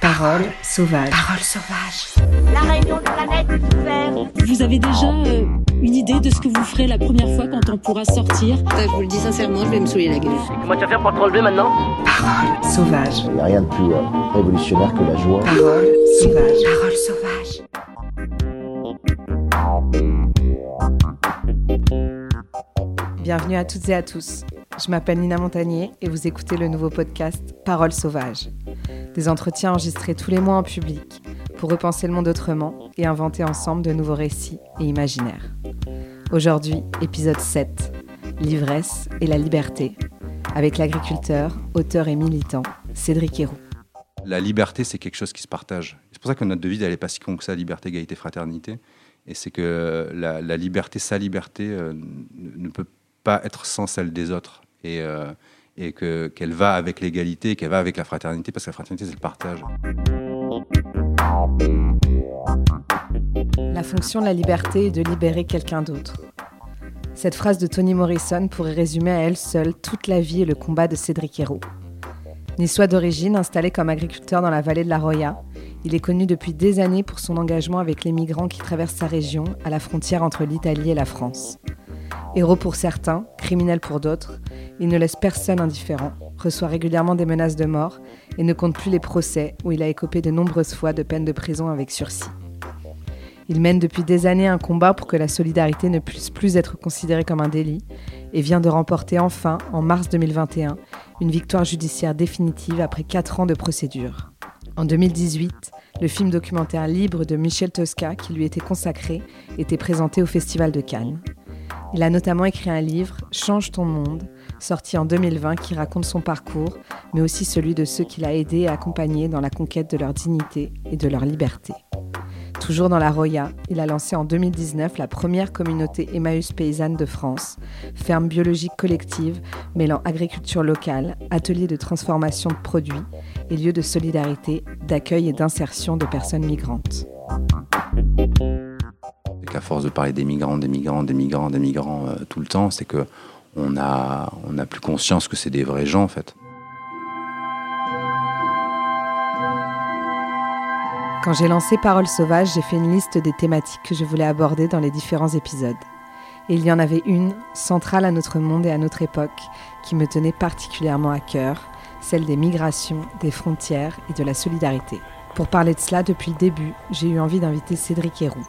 Parole sauvage. Parole sauvage. La réunion de planète est ouverte. Vous avez déjà euh, une idée de ce que vous ferez la première fois quand on pourra sortir? Je vous le dis sincèrement, je vais me saouler la gueule. Comment tu vas faire pour te relever maintenant? Parole sauvage. Il n'y a rien de plus euh, révolutionnaire que la joie. Parole sauvage. Parole sauvage. Bienvenue à toutes et à tous. Je m'appelle Nina Montagnier et vous écoutez le nouveau podcast Parole sauvage. Des entretiens enregistrés tous les mois en public pour repenser le monde autrement et inventer ensemble de nouveaux récits et imaginaires. Aujourd'hui, épisode 7, L'ivresse et la liberté, avec l'agriculteur, auteur et militant Cédric Héroux. La liberté, c'est quelque chose qui se partage. C'est pour ça que notre devise, elle n'est pas si con que ça, liberté, égalité, fraternité. Et c'est que la, liberté, sa liberté, euh, ne peut pas être sans celle des autres. Euh, et que- qu'elle va avec l'égalité, qu'elle va avec la fraternité, parce que la fraternité, c'est le partage. La fonction de la liberté est de libérer quelqu'un d'autre. Cette phrase de Toni Morrison pourrait résumer à elle seule toute la vie et le combat de Cédric Héroux. Niçois d'origine, installé comme agriculteur dans la vallée de la Roya, il est connu depuis des années pour son engagement avec les migrants qui traversent sa région, à la frontière entre l'Italie et la France. Héros pour certains, criminel pour d'autres, il ne laisse personne indifférent, reçoit régulièrement des menaces de mort et ne compte plus les procès où il a écopé de nombreuses fois de peines de prison avec sursis. Il mène depuis des années un combat pour que la solidarité ne puisse plus être considérée comme un délit et vient de remporter enfin, en mars 2021, une victoire judiciaire définitive après 4 ans de procédure. En 2018, le film documentaire Libre de Michel Tosca, qui lui était consacré, était présenté au Festival de Cannes. Il a notamment écrit un livre, Change ton monde, sorti en 2020, qui raconte son parcours, mais aussi celui de ceux qu'il a aidés et accompagnés dans la conquête de leur dignité et de leur liberté. Toujours dans la Roya, il a lancé en 2019 la première communauté Emmaüs paysanne de France, ferme biologique collective mêlant agriculture locale, atelier de transformation de produits et lieu de solidarité, d'accueil et d'insertion de personnes migrantes. Qu'à force de parler des migrants, des migrants, des migrants, des migrants euh, tout le temps, c'est que on a, on a plus conscience que c'est des vrais gens, en fait. Quand j'ai lancé Parole sauvage, j'ai fait une liste des thématiques que je voulais aborder dans les différents épisodes. Et il y en avait une, centrale à notre monde et à notre époque, qui me tenait particulièrement à cœur, celle des migrations, des frontières et de la solidarité. Pour parler de cela, depuis le début, j'ai eu envie d'inviter Cédric Héroux.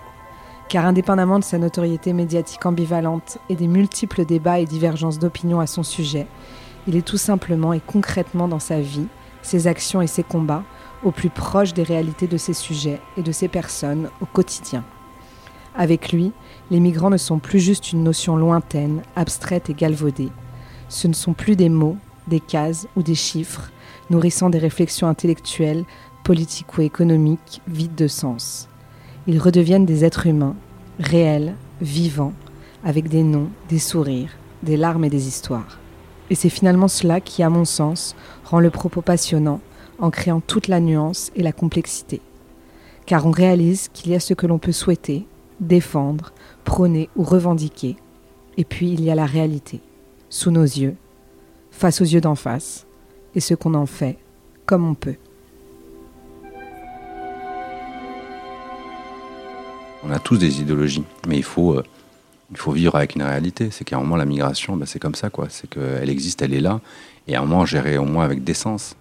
Car indépendamment de sa notoriété médiatique ambivalente et des multiples débats et divergences d'opinion à son sujet, il est tout simplement et concrètement dans sa vie, ses actions et ses combats, au plus proche des réalités de ces sujets et de ces personnes au quotidien. Avec lui, les migrants ne sont plus juste une notion lointaine, abstraite et galvaudée. Ce ne sont plus des mots, des cases ou des chiffres, nourrissant des réflexions intellectuelles, politiques ou économiques, vides de sens. Ils redeviennent des êtres humains, réels, vivants, avec des noms, des sourires, des larmes et des histoires. Et c'est finalement cela qui, à mon sens, rend le propos passionnant en créant toute la nuance et la complexité. Car on réalise qu'il y a ce que l'on peut souhaiter, défendre, prôner ou revendiquer, et puis il y a la réalité, sous nos yeux, face aux yeux d'en face, et ce qu'on en fait comme on peut. On a tous des idéologies, mais il faut, euh, vivre avec une réalité. C'est qu'à un moment, la migration, ben, c'est comme ça, quoi. C'est qu'elle existe, elle est là, et à un moment, gérer au moins avec décence.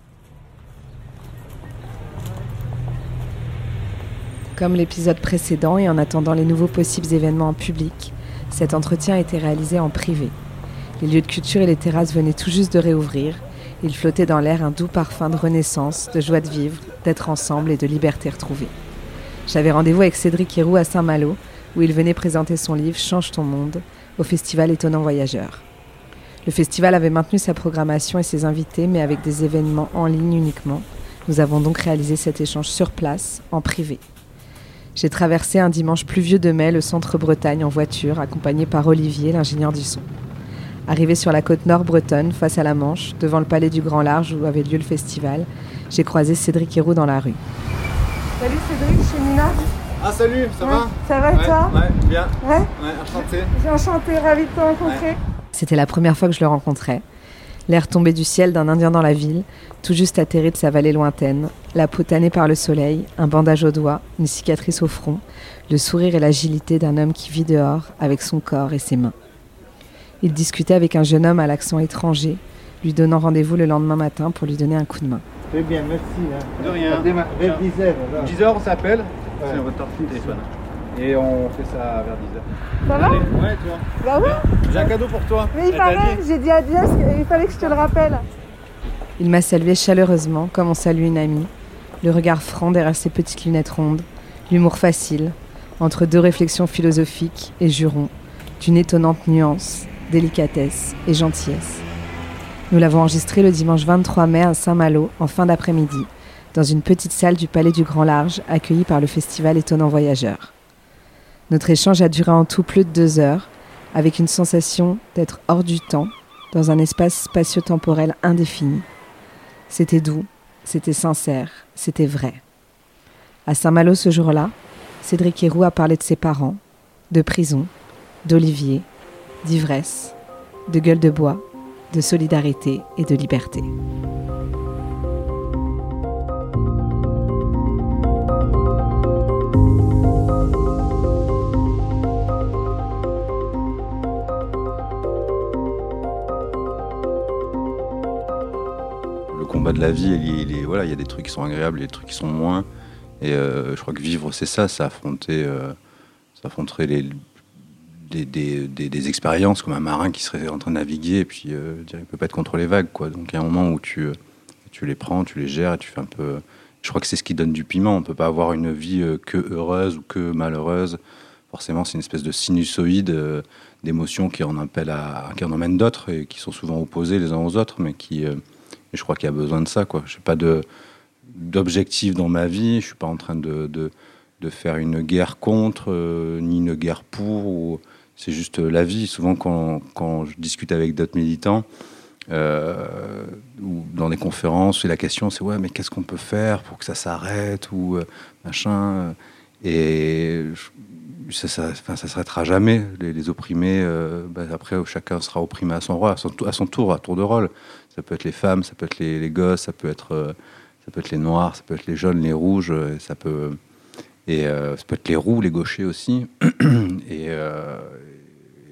Comme l'épisode précédent et en attendant les nouveaux possibles événements en public, cet entretien a été réalisé en privé. Les lieux de culture et les terrasses venaient tout juste de réouvrir. Il flottait dans l'air un doux parfum de renaissance, de joie de vivre, d'être ensemble et de liberté retrouvée. J'avais rendez-vous avec Cédric Héroux à Saint-Malo, où il venait présenter son livre Change ton monde au festival Étonnant Voyageur. Le festival avait maintenu sa programmation et ses invités, mais avec des événements en ligne uniquement. Nous avons donc réalisé cet échange sur place, en privé. J'ai traversé un dimanche pluvieux de mai le centre Bretagne en voiture, accompagné par Olivier, l'ingénieur du son. Arrivé sur la côte nord bretonne, face à la Manche, devant le palais du Grand Large où avait lieu le festival, j'ai croisé Cédric Héroux dans la rue. Salut Cédric, chez Nina. Ah salut, ça Ouais, va Ça va et Ouais, toi Ouais, bien. Ouais, Ouais, enchanté. j'ai enchanté, ravi de te rencontrer. C'était la première fois que je le rencontrais. L'air tombé du ciel d'un Indien dans la ville, tout juste atterri de sa vallée lointaine, la peau tannée par le soleil, un bandage au doigt, une cicatrice au front, le sourire et l'agilité d'un homme qui vit dehors avec son corps et ses mains. Il discutait avec un jeune homme à l'accent étranger, lui donnant rendez-vous le lendemain matin pour lui donner un coup de main. Très bien, merci. hein. De rien. À demain, vers 10 heures, voilà. 10h, on s'appelle. Ouais. C'est votre téléphone. Et on fait ça vers 10h. Ça va Ouais, toi. Bah ouais, J'ai un cadeau pour toi. mais il Elle fallait, j'ai dit à Diaz qu'il fallait que je te le rappelle. Il m'a salué chaleureusement, comme on salue une amie, le regard franc derrière ses petites lunettes rondes, l'humour facile, entre deux réflexions philosophiques et jurons, d'une étonnante nuance, délicatesse et gentillesse. Nous l'avons enregistré le dimanche 23 mai à Saint-Malo, en fin d'après-midi, dans une petite salle du Palais du Grand Large, accueillie par le festival Étonnant Voyageur. Notre échange a duré en tout plus de deux heures, avec une sensation d'être hors du temps, dans un espace spatio-temporel indéfini. C'était doux, c'était sincère, c'était vrai. À Saint-Malo ce jour-là, Cédric Héroux a parlé de ses parents, de prison, d'Olivier, d'ivresse, de gueule de bois, de solidarité et de liberté. Combat de la vie, il, il voilà, il y a des trucs qui sont agréables, il des trucs qui sont moins. Et euh, je crois que vivre, c'est ça, c'est affronter, euh, c'est affronter les, des, expériences comme un marin qui serait en train de naviguer et puis euh, il peut pas être contre les vagues. Quoi. Donc il y a un moment où tu, euh, les prends, tu les gères et tu fais un peu. Je crois que c'est ce qui donne du piment. On peut pas avoir une vie euh, que heureuse ou que malheureuse. Forcément, c'est une espèce de sinusoïde euh, d'émotions qui en appelle à, qui en emmène d'autres et qui sont souvent opposées les uns aux autres, mais qui, euh, et je crois qu'il y a besoin de ça. Quoi. Je n'ai pas d'objectif dans ma vie. Je suis pas en train de, faire une guerre contre, euh, ni une guerre pour. Ou, c'est juste la vie. Souvent, quand, je discute avec d'autres militants, euh, ou dans des conférences, et la question c'est ouais, mais qu'est-ce qu'on peut faire pour que ça s'arrête ou euh, machin. Et ça, ça, s'arrêtera jamais. Les, opprimés, bah, après, chacun sera opprimé à son roi, à son tour, à tour de rôle. Ça peut être les femmes, ça peut être les, les gosses, ça peut être, euh, ça peut être les noirs, ça peut être les jaunes, les rouges, euh, ça peut, et euh, ça peut être les roux, les gauchers aussi. et, euh,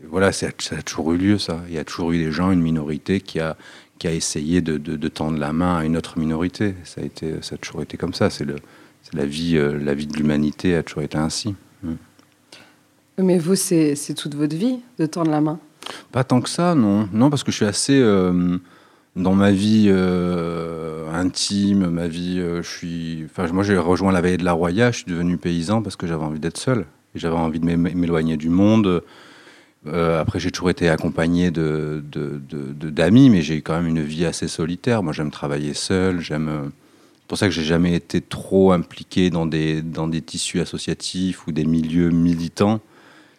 et voilà, ça a toujours eu lieu, ça. Il y a toujours eu des gens, une minorité qui a, qui a essayé de, de- de tendre la main à une autre minorité. Ça a, été, ça a toujours été comme ça. C'est le, c'est la vie, euh, la vie de l'humanité a toujours été ainsi. Mm. Mais vous, c'est c'est toute votre vie de tendre la main? Pas tant que ça, non. Non, parce que je suis assez dans ma vie euh, intime, ma vie. euh, je suis. Enfin, moi, j'ai rejoint la vallée de la Roya. Je suis devenu paysan parce que j'avais envie d'être seul. J'avais envie de m'é- m'éloigner du monde. Euh, après, j'ai toujours été accompagné de, d'amis, mais j'ai quand même une vie assez solitaire. Moi, j'aime travailler seul. J'aime. C'est pour ça que j'ai jamais été trop impliqué dans des, dans des tissus associatifs ou des milieux militants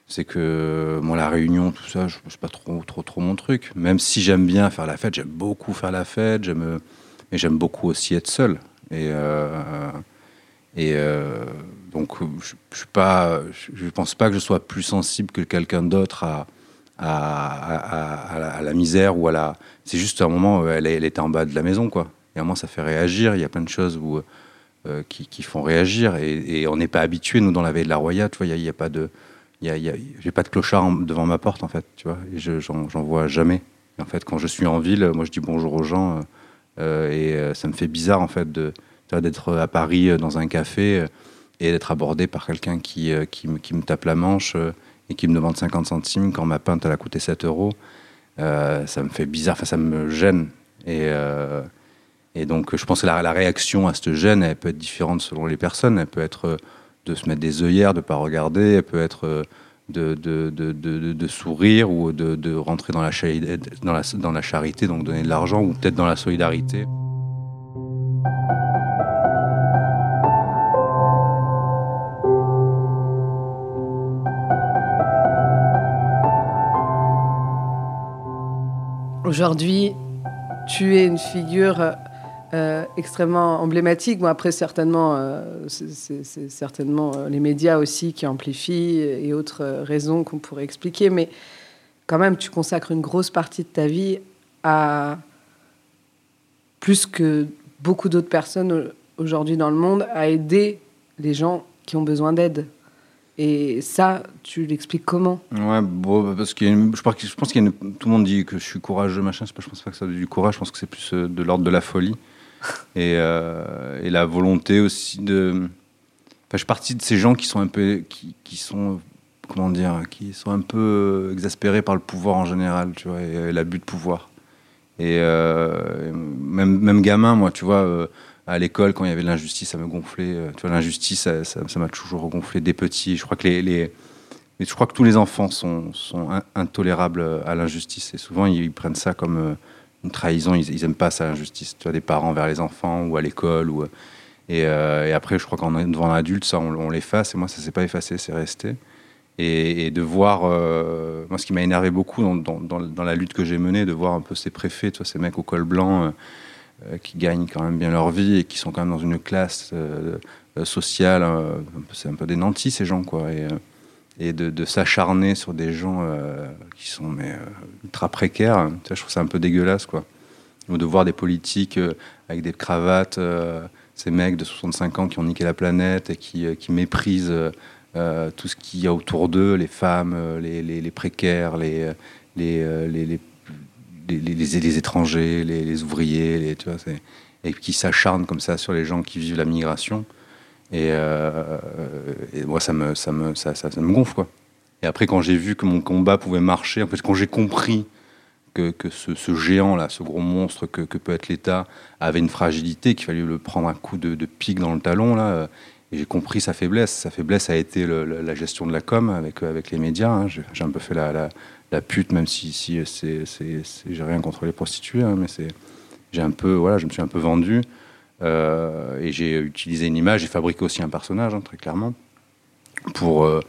c'est que moi la réunion tout ça je c'est pas trop trop mon truc. Même si j'aime bien faire la fête j'aime beaucoup faire la fête j'aime mais j'aime beaucoup aussi être seul. Et euh, et euh, donc je, je suis pas je, pense pas que je sois plus sensible que quelqu'un d'autre à à, la, misère ou à la c'est juste un moment elle, elle était en bas de la maison quoi. Et à un ça fait réagir. Il y a plein de choses où euh, qui, qui font réagir. Et, on n'est pas habitué nous dans la veille de la Roya tu il y a- pas de j'ai pas de clochard devant ma porte en fait, tu vois, et je, j'en, vois jamais. En fait, quand je suis en ville, moi je dis bonjour aux gens, euh, euh, et euh, ça me fait bizarre en fait d'être à Paris dans un café et d'être abordé par quelqu'un qui, me, tape la manche et qui me demande 50 centimes quand ma pinte elle a coûté 7 euros. Ça me fait bizarre, enfin ça me gêne. Et, donc je pense que la, la réaction à cette gêne, elle peut être différente selon les personnes. Elle peut être de se mettre des œillères, de ne pas regarder, peut être euh, de, sourire ou de, rentrer dans la, charité, dans, la, dans la charité, donc donner de l'argent, ou peut-être dans la solidarité. Aujourd'hui, tu es une figure euh, extrêmement emblématique. Bon, après, certainement, euh, c'est- certainement euh, les médias aussi qui amplifient et autres raisons qu'on pourrait expliquer. Mais quand même, tu consacres une grosse partie de ta vie à, plus que beaucoup d'autres personnes aujourd'hui dans le monde, à aider les gens qui ont besoin d'aide. Et ça, tu l'expliques comment? Ouais, bon, parce qu'il une- je pense qu'il y a une- tout le monde dit que je suis courageux, machin. Je pense pas que ça soit du courage. Je pense que c'est plus de l'ordre de la folie et, euh, et la volonté aussi de. Enfin, je suis partie de ces gens qui sont un peu, qui, qui sont, comment dire, qui sont un peu exaspérés par le pouvoir en général, tu vois, et, l'abus de pouvoir. Et euh, même, même gamin, moi, tu vois, euh, à l'école, quand il y avait de l'injustice, ça me gonflait. tu vois, l'injustice, ça ça- ça m'a toujours gonflé des petits. Je crois que les, mais je crois que tous les enfants sont, sont in- intolérables à l'injustice. Et souvent, ils, prennent ça comme une trahison. Ils, ils aiment pas ça, l'injustice. Des parents vers les enfants ou à l'école. Ou, et, euh, après, je crois qu'en devant un adulte, ça, on, l'efface. Et moi, ça s'est pas effacé, c'est resté. Et, de voir, euh, moi, ce qui m'a énervé beaucoup dans, la lutte que j'ai menée, de voir un peu ces préfets, tu vois, ces mecs au col blanc euh, qui gagnent quand même bien leur vie et qui sont quand même dans une classe sociale. c'est un peu des nantis, ces gens, quoi. Et de, s'acharner sur des gens euh, qui sont mais, euh, ultra précaires, tu vois, je trouve ça un peu dégueulasse, quoi. Ou de voir des politiques euh, avec des cravates, ces mecs de 65 ans qui ont niqué la planète et qui, qui méprisent tout ce qu'il y a autour d'eux, les femmes, les, les- les précaires, les, les, les, étrangers, les, ouvriers, tu vois, et qui s'acharnent comme ça sur les gens qui vivent la migration. Et, euh, et moi, ça me, ça, me, ça, ça- me gonfle. Quoi. Et après, quand j'ai vu que mon combat pouvait marcher, en fait, quand j'ai compris que, que ce, géant-là, ce gros monstre que, que peut être l'État, avait une fragilité, qu'il fallait le prendre un coup de, de pique dans le talon, là, euh, et j'ai compris sa faiblesse. Sa faiblesse a été la gestion de la com avec, euh, avec les médias. hein. J'ai un peu fait la, la, pute, même si, si c'est, c'est- j'ai rien contre les prostituées, hein, mais c'est, j'ai un peu, voilà, je me suis un peu vendu. Euh, et j'ai utilisé une image, j'ai fabriqué aussi un personnage, hein, très clairement, pour, euh,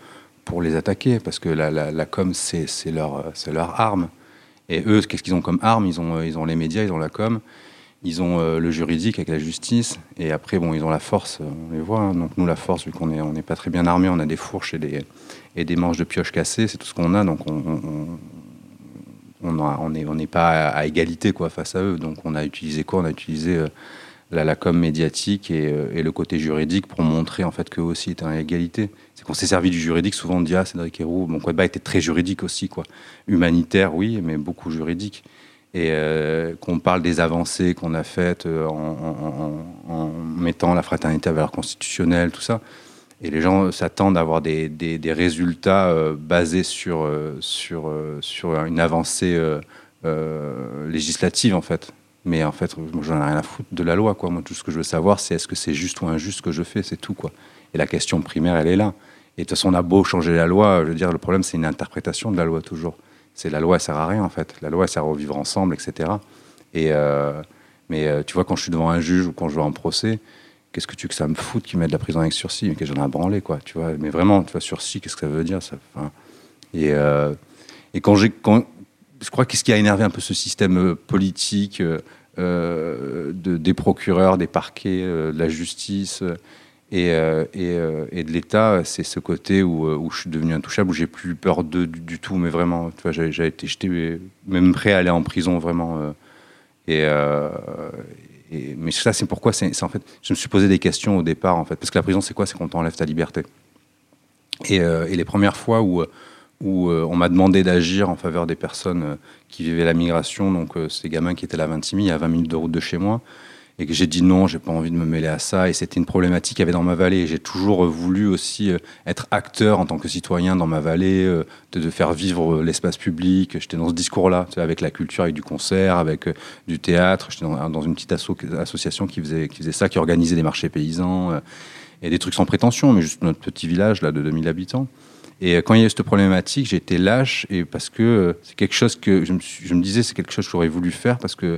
pour les attaquer, parce que la, com, c'est, leur, leur arme. Et eux, qu'est-ce qu'ils ont comme arme? Ils ont, euh, ils ont les médias, ils ont la com, ils ont le juridique avec la justice, et après, bon, ils ont la force, on les voit. hein. Donc nous, la force, vu qu'on n'est on n'est pas très bien armés, on a des fourches et des, et des manches de pioche cassées, c'est tout ce qu'on a, donc on... on- on on n'est on n'est pas à, égalité quoi face à eux. Donc on a utilisé quoi? On a utilisé la, com médiatique et, euh, et le côté juridique pour montrer en fait qu'eux aussi étaient à égalité. C'est qu'on s'est servi du juridique. Souvent on dit ah Cédric Héroux, mon combat était très juridique aussi quoi. Humanitaire oui, mais beaucoup juridique. Et euh, qu'on parle des avancées qu'on a faites euh, en, mettant la fraternité à valeur constitutionnelle, tout ça. Et les gens s'attendent à avoir des, résultats basés sur, sur, sur une avancée législative, en fait. Mais en fait, moi, j'en ai rien à foutre de la loi. Quoi. Moi, tout ce que je veux savoir, c'est est-ce que c'est juste ou injuste ce que je fais, c'est tout. Quoi. Et la question primaire, elle est là. Et de toute façon, on a beau changer la loi, je veux dire, le problème, c'est une interprétation de la loi, toujours. C'est la loi, elle sert à rien, en fait. La loi, elle sert à vivre ensemble, etc. Et, euh, mais euh, tu vois, quand je suis devant un juge ou quand je vais en procès, qu'est-ce que tu veux que ça me foute qu'ils mettent de la prison avec sursis? Que j'en ai à branler, quoi. Tu vois, mais vraiment, tu vois, sursis, qu'est-ce que ça veut dire ça, Et, euh, et quand j'ai. Je crois que ce qui a énervé un peu ce système politique de, des procureurs, des parquets, euh, de la justice euh, et, euh, et, euh, de l'État, c'est ce côté où, euh, je suis devenu intouchable, où j'ai plus peur d'eux du, tout, mais vraiment, tu vois, j'ai été j'étais même prêt à aller en prison, vraiment. euh, et, euh, mais ça, c'est pourquoi c'est en fait, je me suis posé des questions au départ, en fait, parce que la prison, c'est quoi? C'est qu'on t'enlève ta liberté. Euh, et les premières fois où, où euh, on m'a demandé d'agir en faveur des personnes euh, qui vivaient la migration, donc euh, ces gamins qui étaient là à Vintimille, à 20 minutes de route de chez moi, et que j'ai dit non, j'ai pas envie de me mêler à ça, et c'était une problématique qu'il y avait dans ma vallée. J'ai toujours voulu aussi être acteur en tant que citoyen dans ma vallée, de, faire vivre l'espace public. J'étais dans ce discours-là, avec la culture, avec du concert, avec du théâtre. J'étais dans, une petite asso- association qui faisait, qui faisait ça, qui organisait des marchés paysans, et des trucs sans prétention, mais juste notre petit village là de 2000 habitants. Et euh, quand il y a eu cette problématique, j'ai été lâche et parce que euh, c'est quelque chose que je me, disais, c'est quelque chose que j'aurais voulu faire parce que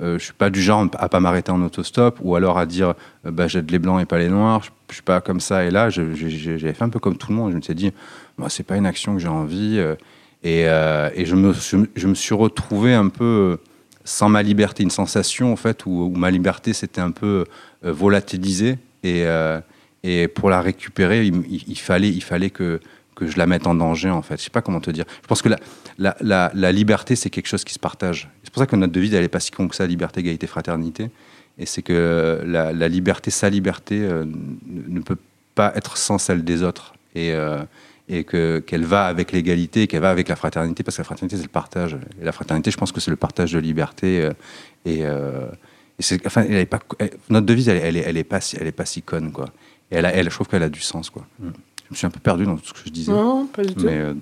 euh, je suis pas du genre à pas m'arrêter en autostop ou alors à dire euh, bah, j'aide les blancs et pas les noirs. Je, je suis pas comme ça. Et là, j'avais fait un peu comme tout le monde. Je me suis dit, moi, c'est pas une action que j'ai envie. euh, et je, me, suis retrouvé un peu sans ma liberté, une sensation en fait où, ma liberté s'était un peu volatilisée et, et pour la récupérer, il fallait, il fallait que, que je la mette en danger, en fait. Je sais pas comment te dire. Je pense que la, liberté, c'est quelque chose qui se partage. C'est pour ça que notre devise, elle est pas si con que ça, liberté, égalité, fraternité. Et c'est que la, liberté, sa liberté, euh, ne peut pas être sans celle des autres. Et, euh, et que qu'elle va avec l'égalité, qu'elle va avec la fraternité, parce que la fraternité, c'est le partage. Et la fraternité, je pense que c'est le partage de liberté. euh, et, notre devise, elle, elle pas, si- conne, quoi. Et je trouve qu'elle a du sens, quoi. Je me suis un peu perdu dans tout ce que je disais. Non, pas du tout. Mais euh,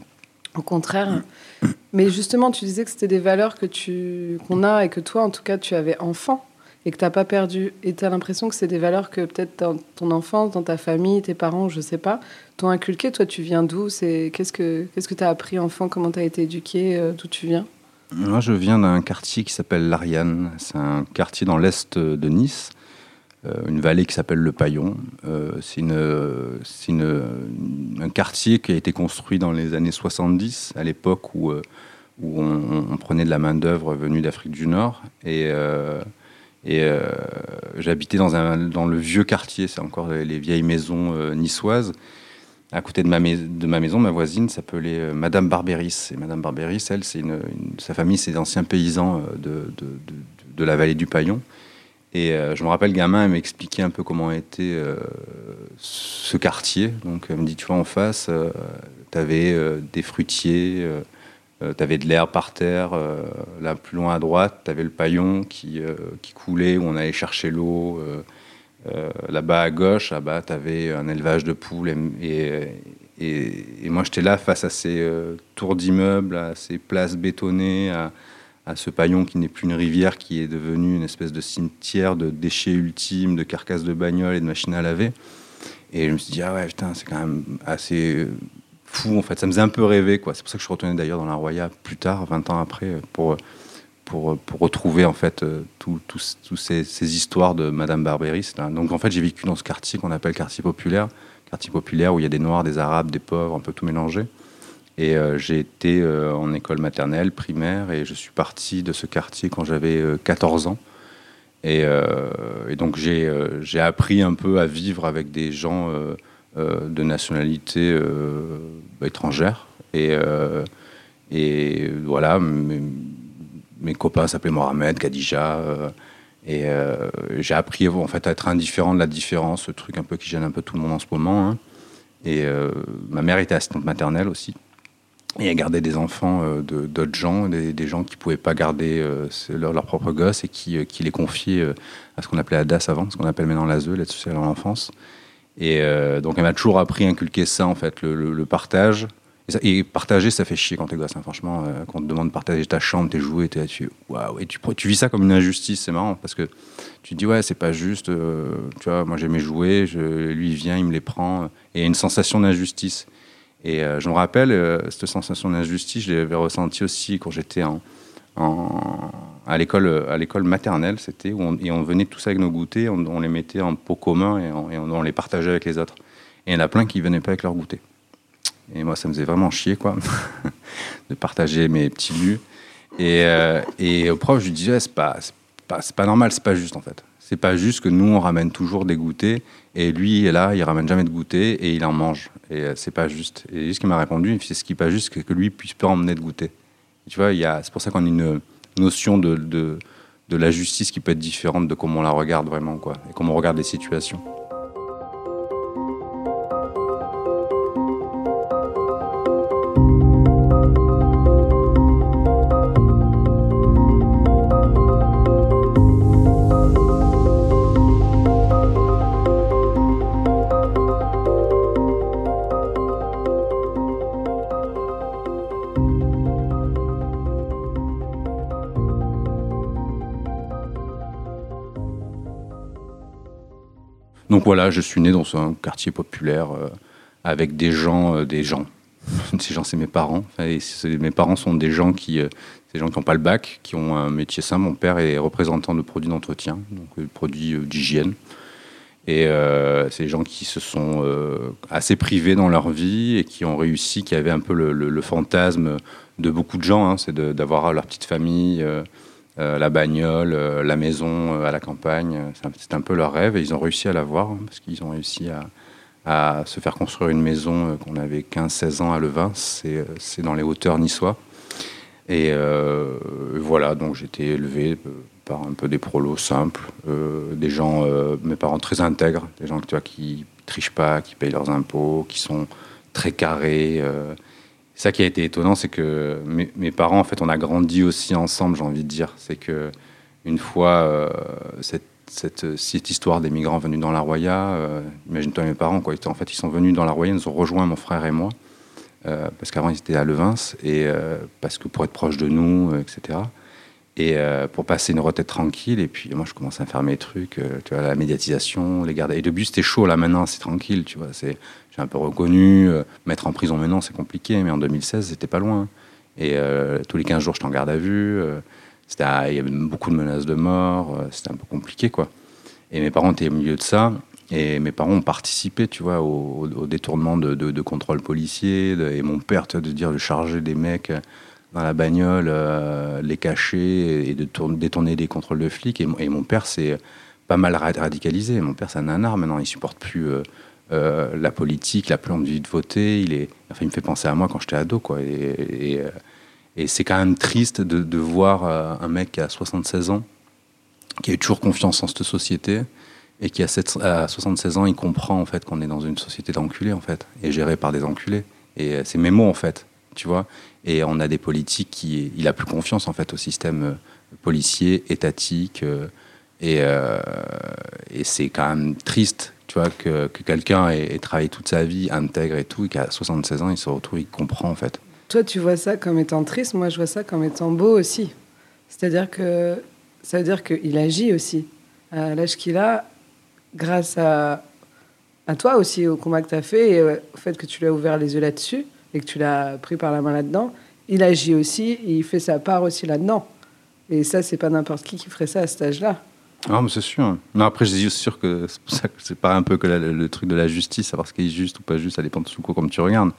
Au contraire. Mais justement, tu disais que c'était des valeurs que tu qu'on a et que toi, en tout cas, tu avais enfant et que tu n'as pas perdu. Et tu as l'impression que c'est des valeurs que peut-être dans ton enfance, dans ta famille, tes parents, je sais pas, t'ont inculqué. Toi, tu viens d'où? C'est Qu'est-ce que qu'est-ce que tu as appris enfant? Comment tu as été éduqué? Euh, D'où tu viens? Moi, je viens d'un quartier qui s'appelle l'Ariane. C'est un quartier dans l'est de Nice, euh, une vallée qui s'appelle le Paillon. Euh, c'est un quartier qui a été construit dans les années 70, à l'époque où, euh, on, prenait de la main-d'œuvre venue d'Afrique du Nord. Et, euh, euh, j'habitais dans, le vieux quartier, c'est encore les, les vieilles maisons euh, niçoises. À côté de ma, maison, ma voisine s'appelait euh, Madame Barbéris. Et Madame Barbéris, elle, sa famille, c'est d'anciens paysans euh, de- de la vallée du Paillon. Et euh, je me rappelle, gamin, elle m'expliquait un peu comment était euh, ce quartier. Donc, elle me dit, tu vois, en face, tu avais des fruitiers, tu avais de l'herbe par terre. euh, là, plus loin à droite, tu avais le paillon qui, euh, qui coulait, où on allait chercher l'eau. euh, euh, là-bas à gauche, là-bas, tu avais un élevage de poules. Et, et, et- moi, j'étais là face à ces euh, tours d'immeubles, à ces places bétonnées, à ce paillon qui n'est plus une rivière, qui est devenu une espèce de cimetière de déchets ultimes, de carcasses de bagnoles et de machines à laver. Et je me suis dit, ah ouais, putain, c'est quand même assez fou, en fait. Ça me faisait un peu rêver, quoi. C'est pour ça que je suis d'ailleurs dans la Roya plus tard, 20 ans après, pour, pour, pour retrouver, en fait, tous ces, histoires de Madame Barbéris. là. Donc, en fait, j'ai vécu dans ce quartier qu'on appelle quartier populaire. Quartier populaire où il y a des Noirs, des Arabes, des pauvres, un peu tout mélangé. Et euh, j'ai été euh, en école maternelle, primaire, et je suis parti de ce quartier quand j'avais euh, 14 ans. Et, euh, donc j'ai appris un peu à vivre avec des gens de nationalité étrangère. Et, et voilà, mes, copains s'appelaient Mohamed, Khadija. et j'ai appris en fait à être indifférent de la différence, ce truc un peu qui gêne un peu tout le monde en ce moment. hein. Et ma mère était assistante maternelle aussi. Et elle gardait des enfants euh, de- d'autres gens, des, gens qui ne pouvaient pas garder euh, leurs leur propres gosses et qui, euh, qui les confiaient euh, à ce qu'on appelait ADAS avant, ce qu'on appelle maintenant l'ASE, l'aide sociale à l'enfance. Et donc elle m'a toujours appris, inculqué ça, en fait, le, partage. Et, partager, ça fait chier quand t'es gosse, hein, franchement. quand on te demande de partager ta chambre, tes jouets, t'es tu waouh. Et tu, tu vis ça comme une injustice, c'est marrant, parce que tu te dis, ouais, c'est pas juste, tu vois, moi j'ai mes jouets, je- lui il vient, il me les prend. Et il y a une sensation d'injustice. Et euh, je me rappelle, euh, cette sensation d'injustice, je l'avais ressentie aussi quand j'étais en- à l'école maternelle, c'était où on, et on venait tous avec nos goûters, on, les mettait en pot commun et, on, les partageait avec les autres. Et il y en a plein qui venaient pas avec leur goûter. Et moi, ça me faisait vraiment chier, quoi, de partager mes petits lus. Et, euh, au prof, je lui disais, c'est pas normal, c'est pas juste, en fait. C'est pas juste que nous, on ramène toujours des goûters, et lui, est là, il ramène jamais de goûter, et il en mange. Et euh, c'est pas juste. Et ce qu'il m'a répondu, c'est ce qui est pas juste, que lui puisse pas emmener de goûter. Tu vois, c'est pour ça qu'on a une notion de, de, de la justice qui peut être différente de comment on la regarde vraiment, quoi, et comment on regarde les situations. Donc voilà, je suis né dans un quartier populaire euh, avec des gens, euh, des gens. Ces gens, c'est mes parents. Mes parents sont des gens qui, euh, des gens qui n'ont pas le bac, qui ont un métier simple. Mon père est représentant de produits d'entretien, donc produits d'hygiène. Et euh, c'est des gens qui se sont assez privés dans leur vie et qui ont réussi, qui avaient un peu le, fantasme de beaucoup de gens, hein, c'est d'avoir leur petite famille, euh, la bagnole, euh, la maison euh, à la campagne. C'est un- peu leur rêve et ils ont réussi à l'avoir hein, parce qu'ils ont réussi à, se faire construire une maison qu'on avait 15-16 ans à Levin. C'est dans les hauteurs niçois. Et voilà, donc j'étais élevé par un peu des prolos simples, des gens, mes parents très intègres, des gens tu vois, qui trichent pas, qui payent leurs impôts, qui sont très carrés. Ça qui a été étonnant, c'est que mes, parents, en fait, on a grandi aussi ensemble, j'ai envie de dire. C'est que une fois, euh, cette, histoire des migrants venus dans la Roya, euh, imagine-toi mes parents, quoi. En fait, ils sont venus dans la Roya, ils nous ont rejoints, mon frère et moi, euh, parce qu'avant, ils étaient à Levins, et parce que pour être proche de nous, etc. Et euh, pour passer une retraite tranquille, et puis moi, je commence à faire mes trucs, euh, tu vois, la médiatisation, les gardes. Et le but, c'était chaud, là, maintenant, c'est tranquille, tu vois. J'ai un peu reconnu, euh, mettre en prison maintenant, c'est compliqué, mais en 2016, c'était pas loin. Et tous les 15 jours, j'étais en garde à vue. il y avait beaucoup de menaces de mort, c'était un peu compliqué, quoi. Et mes parents étaient au milieu de ça. Et mes parents ont participé, tu vois, au, détournement de, de, de contrôles policiers. de- et mon père, tu vois, de dire de charger des mecs dans la bagnole, euh, les cacher et de tourner- détourner des contrôles de flics. Et, mon- père s'est pas mal ra- radicalisé. Mon père, c'est un nanar maintenant. Il supporte plus euh, euh, la politique, il a plus envie de voter. Il, est, enfin, il me fait penser à moi quand j'étais ado, quoi. Et, c'est quand même triste de, voir un mec a 76 ans, qui a toujours confiance en cette société, et qui à, sept- à 76 ans, il comprend en fait qu'on est dans une société d'enculés en fait, et gérée par des enculés. Et c'est mes mots en fait, tu vois. Et on a des politiques qui, il a plus confiance en fait au système euh, policier, étatique, euh, et, euh, et c'est quand même triste, tu vois, que, que quelqu'un ait, travaillé toute sa vie, intègre et tout, et qu'à 76 ans, il se retrouve, il comprend en fait. Toi, tu vois ça comme étant triste, moi je vois ça comme étant beau aussi. C'est-à-dire que ça veut dire qu'il agit aussi. À l'âge qu'il a, grâce à, à toi aussi, au combat que tu as fait et au fait que tu lui as ouvert les yeux là-dessus et que tu l'as pris par la main là-dedans, il agit aussi il fait sa part aussi là-dedans. Et ça, c'est pas n'importe qui qui ferait ça à cet âge-là. Ah, mais c'est sûr. Non, après, je suis sûr que c'est pas un peu que le, truc de la justice, savoir ce qui est juste ou pas juste, ça dépend de sous quoi comme tu regardes.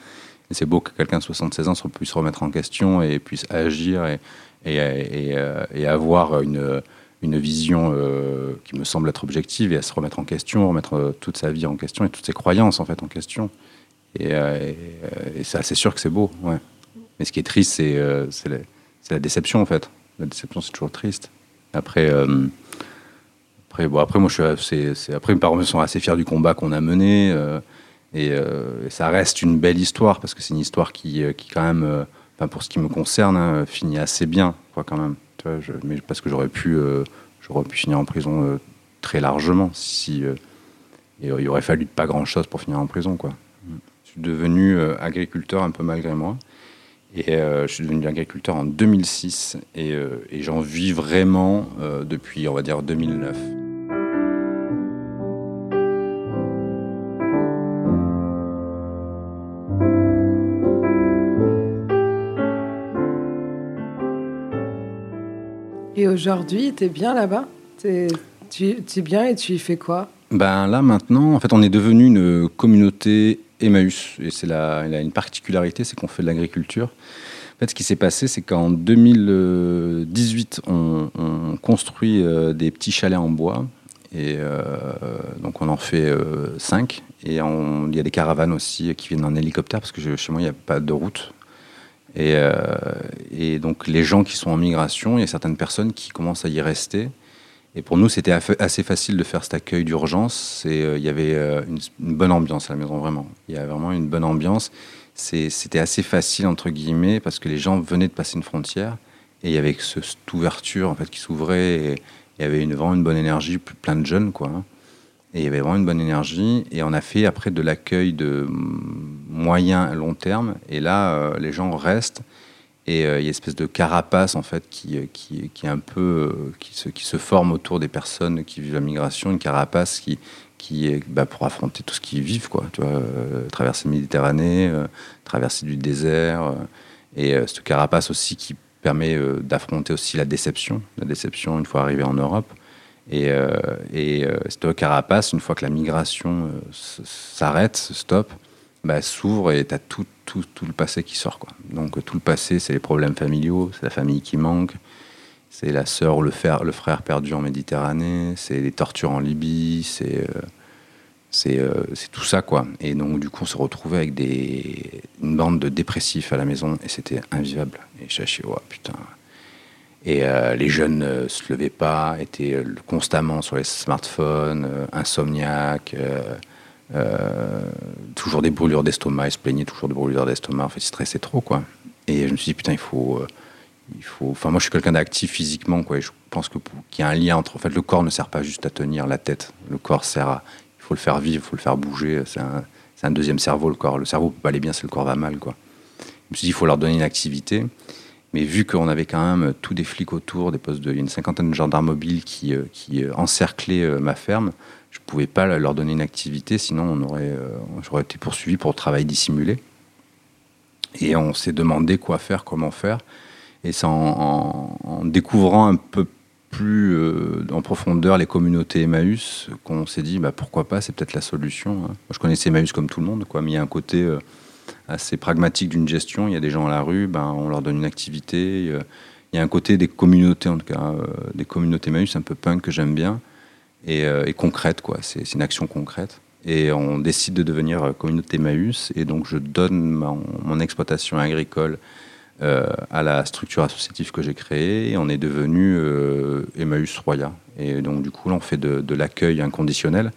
Et c'est beau que quelqu'un de 76 ans se- puisse se remettre en question et puisse agir et, euh, avoir une, une vision euh, qui me semble être objective et à se remettre en question, remettre euh, toute sa vie en question et toutes ses croyances en fait en question. Et, euh, euh, c'est sûr que c'est beau, ouais. Mais ce qui est triste, c'est euh, la, déception en fait. La déception, c'est toujours triste. Après. euh, après, bon, après, moi, je suis assez, après, mes parents sont assez fiers du combat qu'on a mené. et, ça reste une belle histoire, parce que c'est une histoire qui, qui quand même, pour ce qui me concerne, hein, finit assez bien, quoi, quand même. Tu vois, mais parce que j'aurais pu, pu finir en prison très largement, si et, il aurait fallu pas grand-chose pour finir en prison, quoi. Je suis devenu euh, agriculteur un peu malgré moi. Et euh, je suis devenu agriculteur en 2006 et, euh, et j'en vis vraiment euh, depuis, on va dire, 2009. Et aujourd'hui, tu es bien là-bas? Tu es bien et tu y fais quoi? Ben là maintenant, en fait, on est devenu une communauté Emmaüs et c'est la, elle a une particularité, c'est qu'on fait de l'agriculture. En fait, ce qui s'est passé, c'est qu'en 2018, on, on construit euh, des petits chalets en bois et euh, donc on en fait euh, cinq et il y a des caravanes aussi qui viennent en hélicoptère parce que chez moi il n'y a pas de route. Et, et donc les gens qui sont en migration, il y a certaines personnes qui commencent à y rester. Et pour nous, c'était assez facile de faire cet accueil d'urgence. Euh, Il y avait euh, une, bonne ambiance à la maison, vraiment. Il y avait vraiment une bonne ambiance. C'était assez facile, entre guillemets, parce que les gens venaient de passer une frontière. Et il y avait ce- cette ouverture en fait, qui s'ouvrait. Il y avait vraiment une bonne énergie, plein de jeunes. Quoi. hein. Et il y avait vraiment une bonne énergie. Et on a fait après de l'accueil de mm, moyen long terme. Et là, euh, les gens restent. Et euh, il y a une espèce de carapace en fait qui, euh, qui, qui est un peu euh, qui, se, qui se forme autour des personnes qui vivent la migration, une carapace qui, qui est bah, pour affronter tout ce qu'ils vivent, quoi. Tu vois, traverser la Méditerranée, traverser du désert, et cette carapace aussi qui permet d'affronter aussi la déception, la déception une fois arrivé en Europe. Et, et cette carapace, une fois que la migration s'arrête, se stoppe, bah, s'ouvre et tu as tout, tout, le passé qui sort. Quoi. Donc euh, tout le passé, c'est les problèmes familiaux, c'est la famille qui manque, c'est la sœur ou le, frère, le frère perdu en Méditerranée, c'est les tortures en Libye, c'est euh, euh, tout ça, quoi. Et donc, du coup, on se retrouvait avec des, une bande de dépressifs à la maison et c'était invivable. Et je suis oh putain. Et euh, les jeunes ne se levaient pas, étaient euh, constamment sur les smartphones, euh, insomniaques, euh, toujours des brûlures d'estomac, ils se plaignaient toujours de brûlures d'estomac. En fait, ils stressaient trop, quoi. Et je me suis dit, putain, il faut. euh, il faut... Enfin, moi, je suis quelqu'un d'actif physiquement, quoi. Et je pense que qu'il y a un lien entre. En fait, le corps ne sert pas juste à tenir la tête. Le corps sert à. Il faut le faire vivre, il faut le faire bouger. C'est un, un deuxième cerveau, le corps. Le cerveau peut pas aller bien si le corps va mal, quoi. Je me suis dit, il faut leur donner une activité. Mais vu qu'on avait quand même tous des flics autour, des postes de, une cinquantaine de gendarmes mobiles qui, euh, euh, encerclaient euh, ma ferme, je ne pouvais pas leur donner une activité, sinon euh, j'aurais été poursuivi pour travail dissimulé. Et on s'est demandé quoi faire, comment faire. Et c'est en, découvrant un peu plus euh, en profondeur les communautés Emmaüs qu'on s'est dit bah, pourquoi pas, c'est peut-être la solution. hein. Moi, je connaissais Emmaüs comme tout le monde, quoi, mais il y a un côté euh, assez pragmatique d'une gestion. Il y a des gens à la rue, ben, on leur donne une activité. euh, Il y a un côté des communautés, en tout cas, euh, des communautés Emmaüs un peu punk que j'aime bien et, euh, concrète, quoi. C'est une action concrète. Et on décide de devenir communauté Emmaüs, et donc je donne mon exploitation agricole à la structure associative que j'ai créée, et on est devenu euh, Emmaüs Roya. Et donc du coup, là, on fait de l'accueil inconditionnel.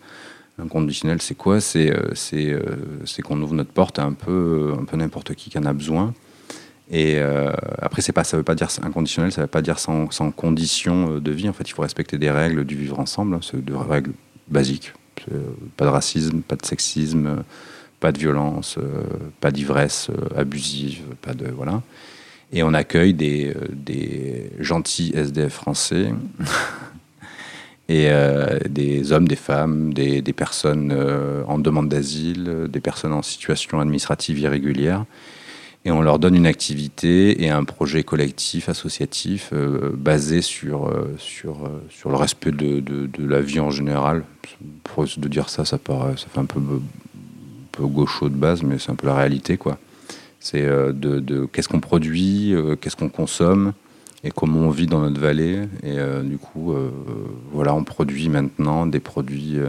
Inconditionnel, c'est quoi C'est euh, euh, c'est qu'on ouvre notre porte à un peu, un peu n'importe qui qui en a besoin. Et euh, après, c'est pas, ça veut pas dire inconditionnel, ça veut pas dire sans, sans condition euh, de vie. En fait, il faut respecter des règles du vivre ensemble, hein, des règles basiques. Euh, Pas de racisme, pas de sexisme, euh, pas de violence, euh, pas d'ivresse euh, abusive, pas de voilà. Et on accueille des, euh, des gentils SDF français et euh, des hommes, des femmes, des, personnes euh, en demande d'asile, euh, des personnes en situation administrative irrégulière. Et on leur donne une activité et un projet collectif, associatif, basé sur, sur, sur le respect de, de, la vie en général. Pour de dire ça, ça, paraît, ça fait un peu, un gaucho de base, mais c'est un peu la réalité, quoi. C'est de, de qu'est-ce qu'on produit, qu'est-ce qu'on consomme et comment on vit dans notre vallée. Et euh, du coup, euh, voilà, on produit maintenant des produits euh,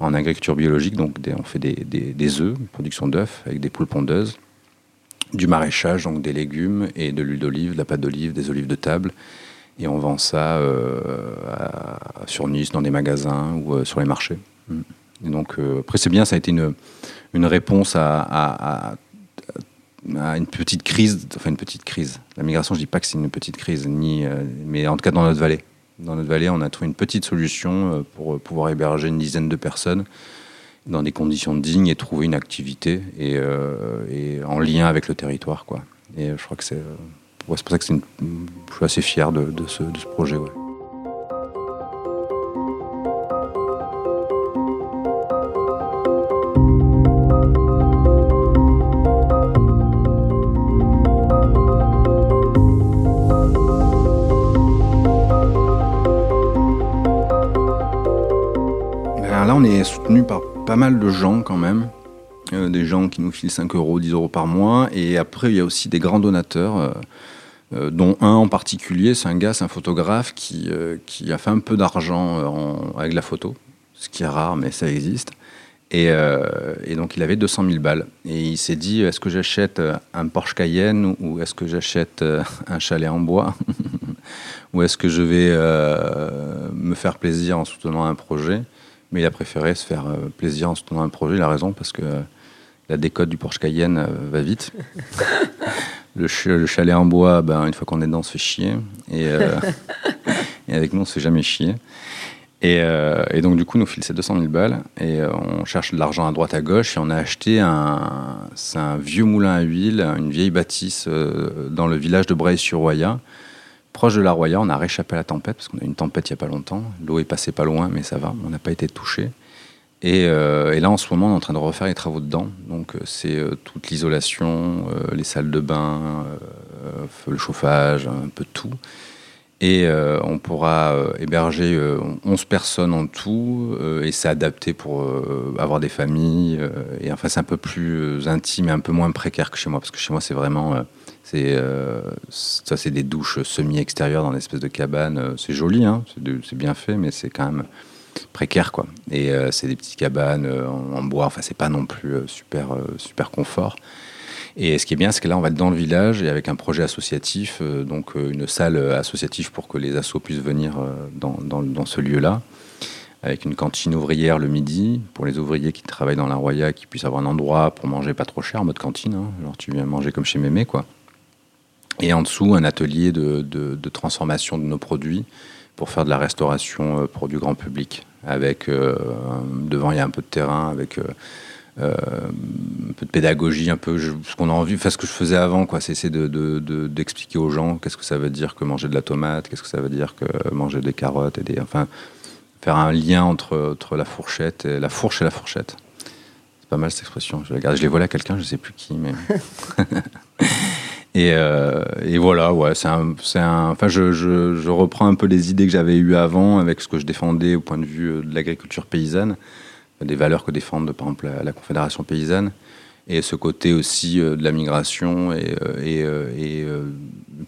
en agriculture biologique. Donc, on fait des, des, des œufs, production d'œufs avec des poules pondeuses, du maraîchage, donc des légumes et de l'huile d'olive, de la pâte d'olive, des olives de table. Et on vend ça sur Nice, dans des magasins ou sur les marchés. Mm. Et donc, après, c'est bien, ça a été une, réponse à- à une petite crise, enfin une petite crise. La migration, je dis pas que c'est une petite crise, ni, euh, mais en tout cas dans notre vallée. Dans notre vallée, on a trouvé une petite solution euh, pour pouvoir héberger une dizaine de personnes dans des conditions dignes et trouver une activité et, euh, et en lien avec le territoire, quoi. Et euh, je crois que c'est, euh, ouais, c'est pour ça que c'est une- je suis assez fier de, de ce, de ce projet, ouais. On est soutenu par pas mal de gens quand même. Euh, des gens qui nous filent 5 euros, 10 euros par mois. Et après, il y a aussi des grands donateurs, euh, euh, dont un en particulier, c'est un gars, c'est un photographe qui, a fait un peu d'argent en- avec la photo, ce qui est rare, mais ça existe. Et, donc, il avait 200 000 balles. Et il s'est dit, est-ce que j'achète un Porsche Cayenne ou est-ce que j'achète un chalet en bois Ou est-ce que je vais me faire plaisir en soutenant un projet? Mais il a préféré se faire euh, plaisir en soutenant un projet. Il a raison parce que euh, la décote du Porsche Cayenne euh, va vite. le, ch- le chalet en bois, ben, une fois qu'on est dedans, on se fait chier. Et, euh, et avec nous, on se fait jamais chier. Et, euh, et donc, du coup, nous file ces 200 000 balles et euh, on cherche de l'argent à droite, à gauche. Et on a acheté un, vieux moulin à huile, une vieille bâtisse dans le village de Breil-sur-Roya proche de la Roya, on a réchappé à la tempête, parce qu'on a eu une tempête il n'y a pas longtemps. L'eau est passée pas loin, mais ça va, on n'a pas été touché. Et, euh, là, en ce moment, on est en train de refaire les travaux dedans. Donc, euh, c'est euh, toute l'isolation, les salles de bain, le chauffage, un peu tout. Et euh, on pourra euh, héberger euh, 11 personnes en tout, euh, et c'est adapté pour euh, avoir des familles. euh, et enfin, c'est un peu plus euh, intime et un peu moins précaire que chez moi, parce que chez moi, c'est vraiment. euh, euh, ça, c'est des douches semi-extérieures dans une espèce de cabane. Euh, C'est joli, hein, c'est bien fait, mais c'est quand même précaires, quoi. Et euh, c'est des petites cabanes euh, en, bois. Enfin, c'est pas non plus euh, super, euh, super confort. Et ce qui est bien, c'est que là, on va être dans le village et avec un projet associatif, euh, donc euh, une salle euh, associative pour que les assos puissent venir dans, ce lieu-là, avec une cantine ouvrière le midi pour les ouvriers qui travaillent dans la Roya, qui puissent avoir un endroit pour manger pas trop cher en mode cantine. hein. Genre, tu viens manger comme chez Mémé, quoi. Et en dessous, un atelier de, transformation de nos produits pour faire de la restauration pour du grand public. Avec devant, il y a un peu de terrain, avec euh, un peu de pédagogie, un peu ce qu'on a envie, enfin ce que je faisais avant, quoi. C'est essayer de- de- de- d'expliquer aux gens qu'est-ce que ça veut dire que manger de la tomate, qu'est-ce que ça veut dire que manger des carottes et des, enfin faire un lien entre, la fourchette, et, la fourche et la fourchette. C'est pas mal cette expression. Je, la garde. je l'ai volée à quelqu'un, je sais plus qui, mais. Et, euh, et voilà, ouais, c'est un, enfin, je reprends un peu les idées que j'avais eues avant avec ce que je défendais au point de vue euh, de l'agriculture paysanne, des valeurs que défendent par exemple la, Confédération paysanne, et ce côté aussi euh, de la migration et, euh, euh,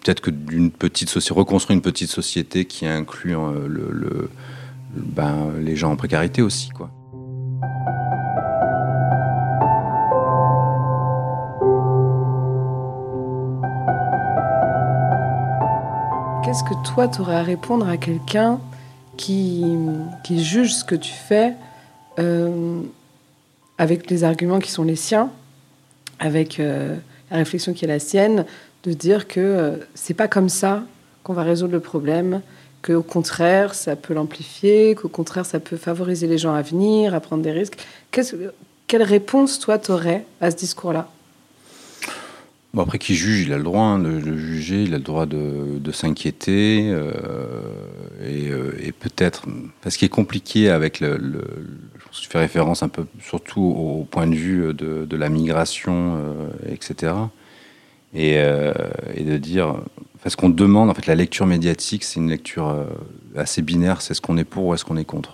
peut-être que d'une petite société, reconstruire une petite société qui inclut ben, les gens en précarité aussi, quoi. Qu'est-ce que toi, tu aurais à répondre à quelqu'un qui juge ce que tu fais euh, avec les arguments qui sont les siens, avec euh, la réflexion qui est la sienne, de dire que euh, c'est pas comme ça qu'on va résoudre le problème, qu'au contraire, ça peut l'amplifier, qu'au contraire, ça peut favoriser les gens à venir, à prendre des risques. Quelle réponse, toi, t'aurais à ce discours-là? Après, qui juge, il a le droit de, juger, il a le droit de, s'inquiéter. euh, et euh, et peut-être. Ce qui est compliqué avec le. le- je fais référence un peu surtout au point de vue de, la migration, euh, etc. Et, de dire. Enfin, ce qu'on demande, en fait, la lecture médiatique, c'est une lecture assez binaire c'est ce qu'on est pour ou est-ce qu'on est contre.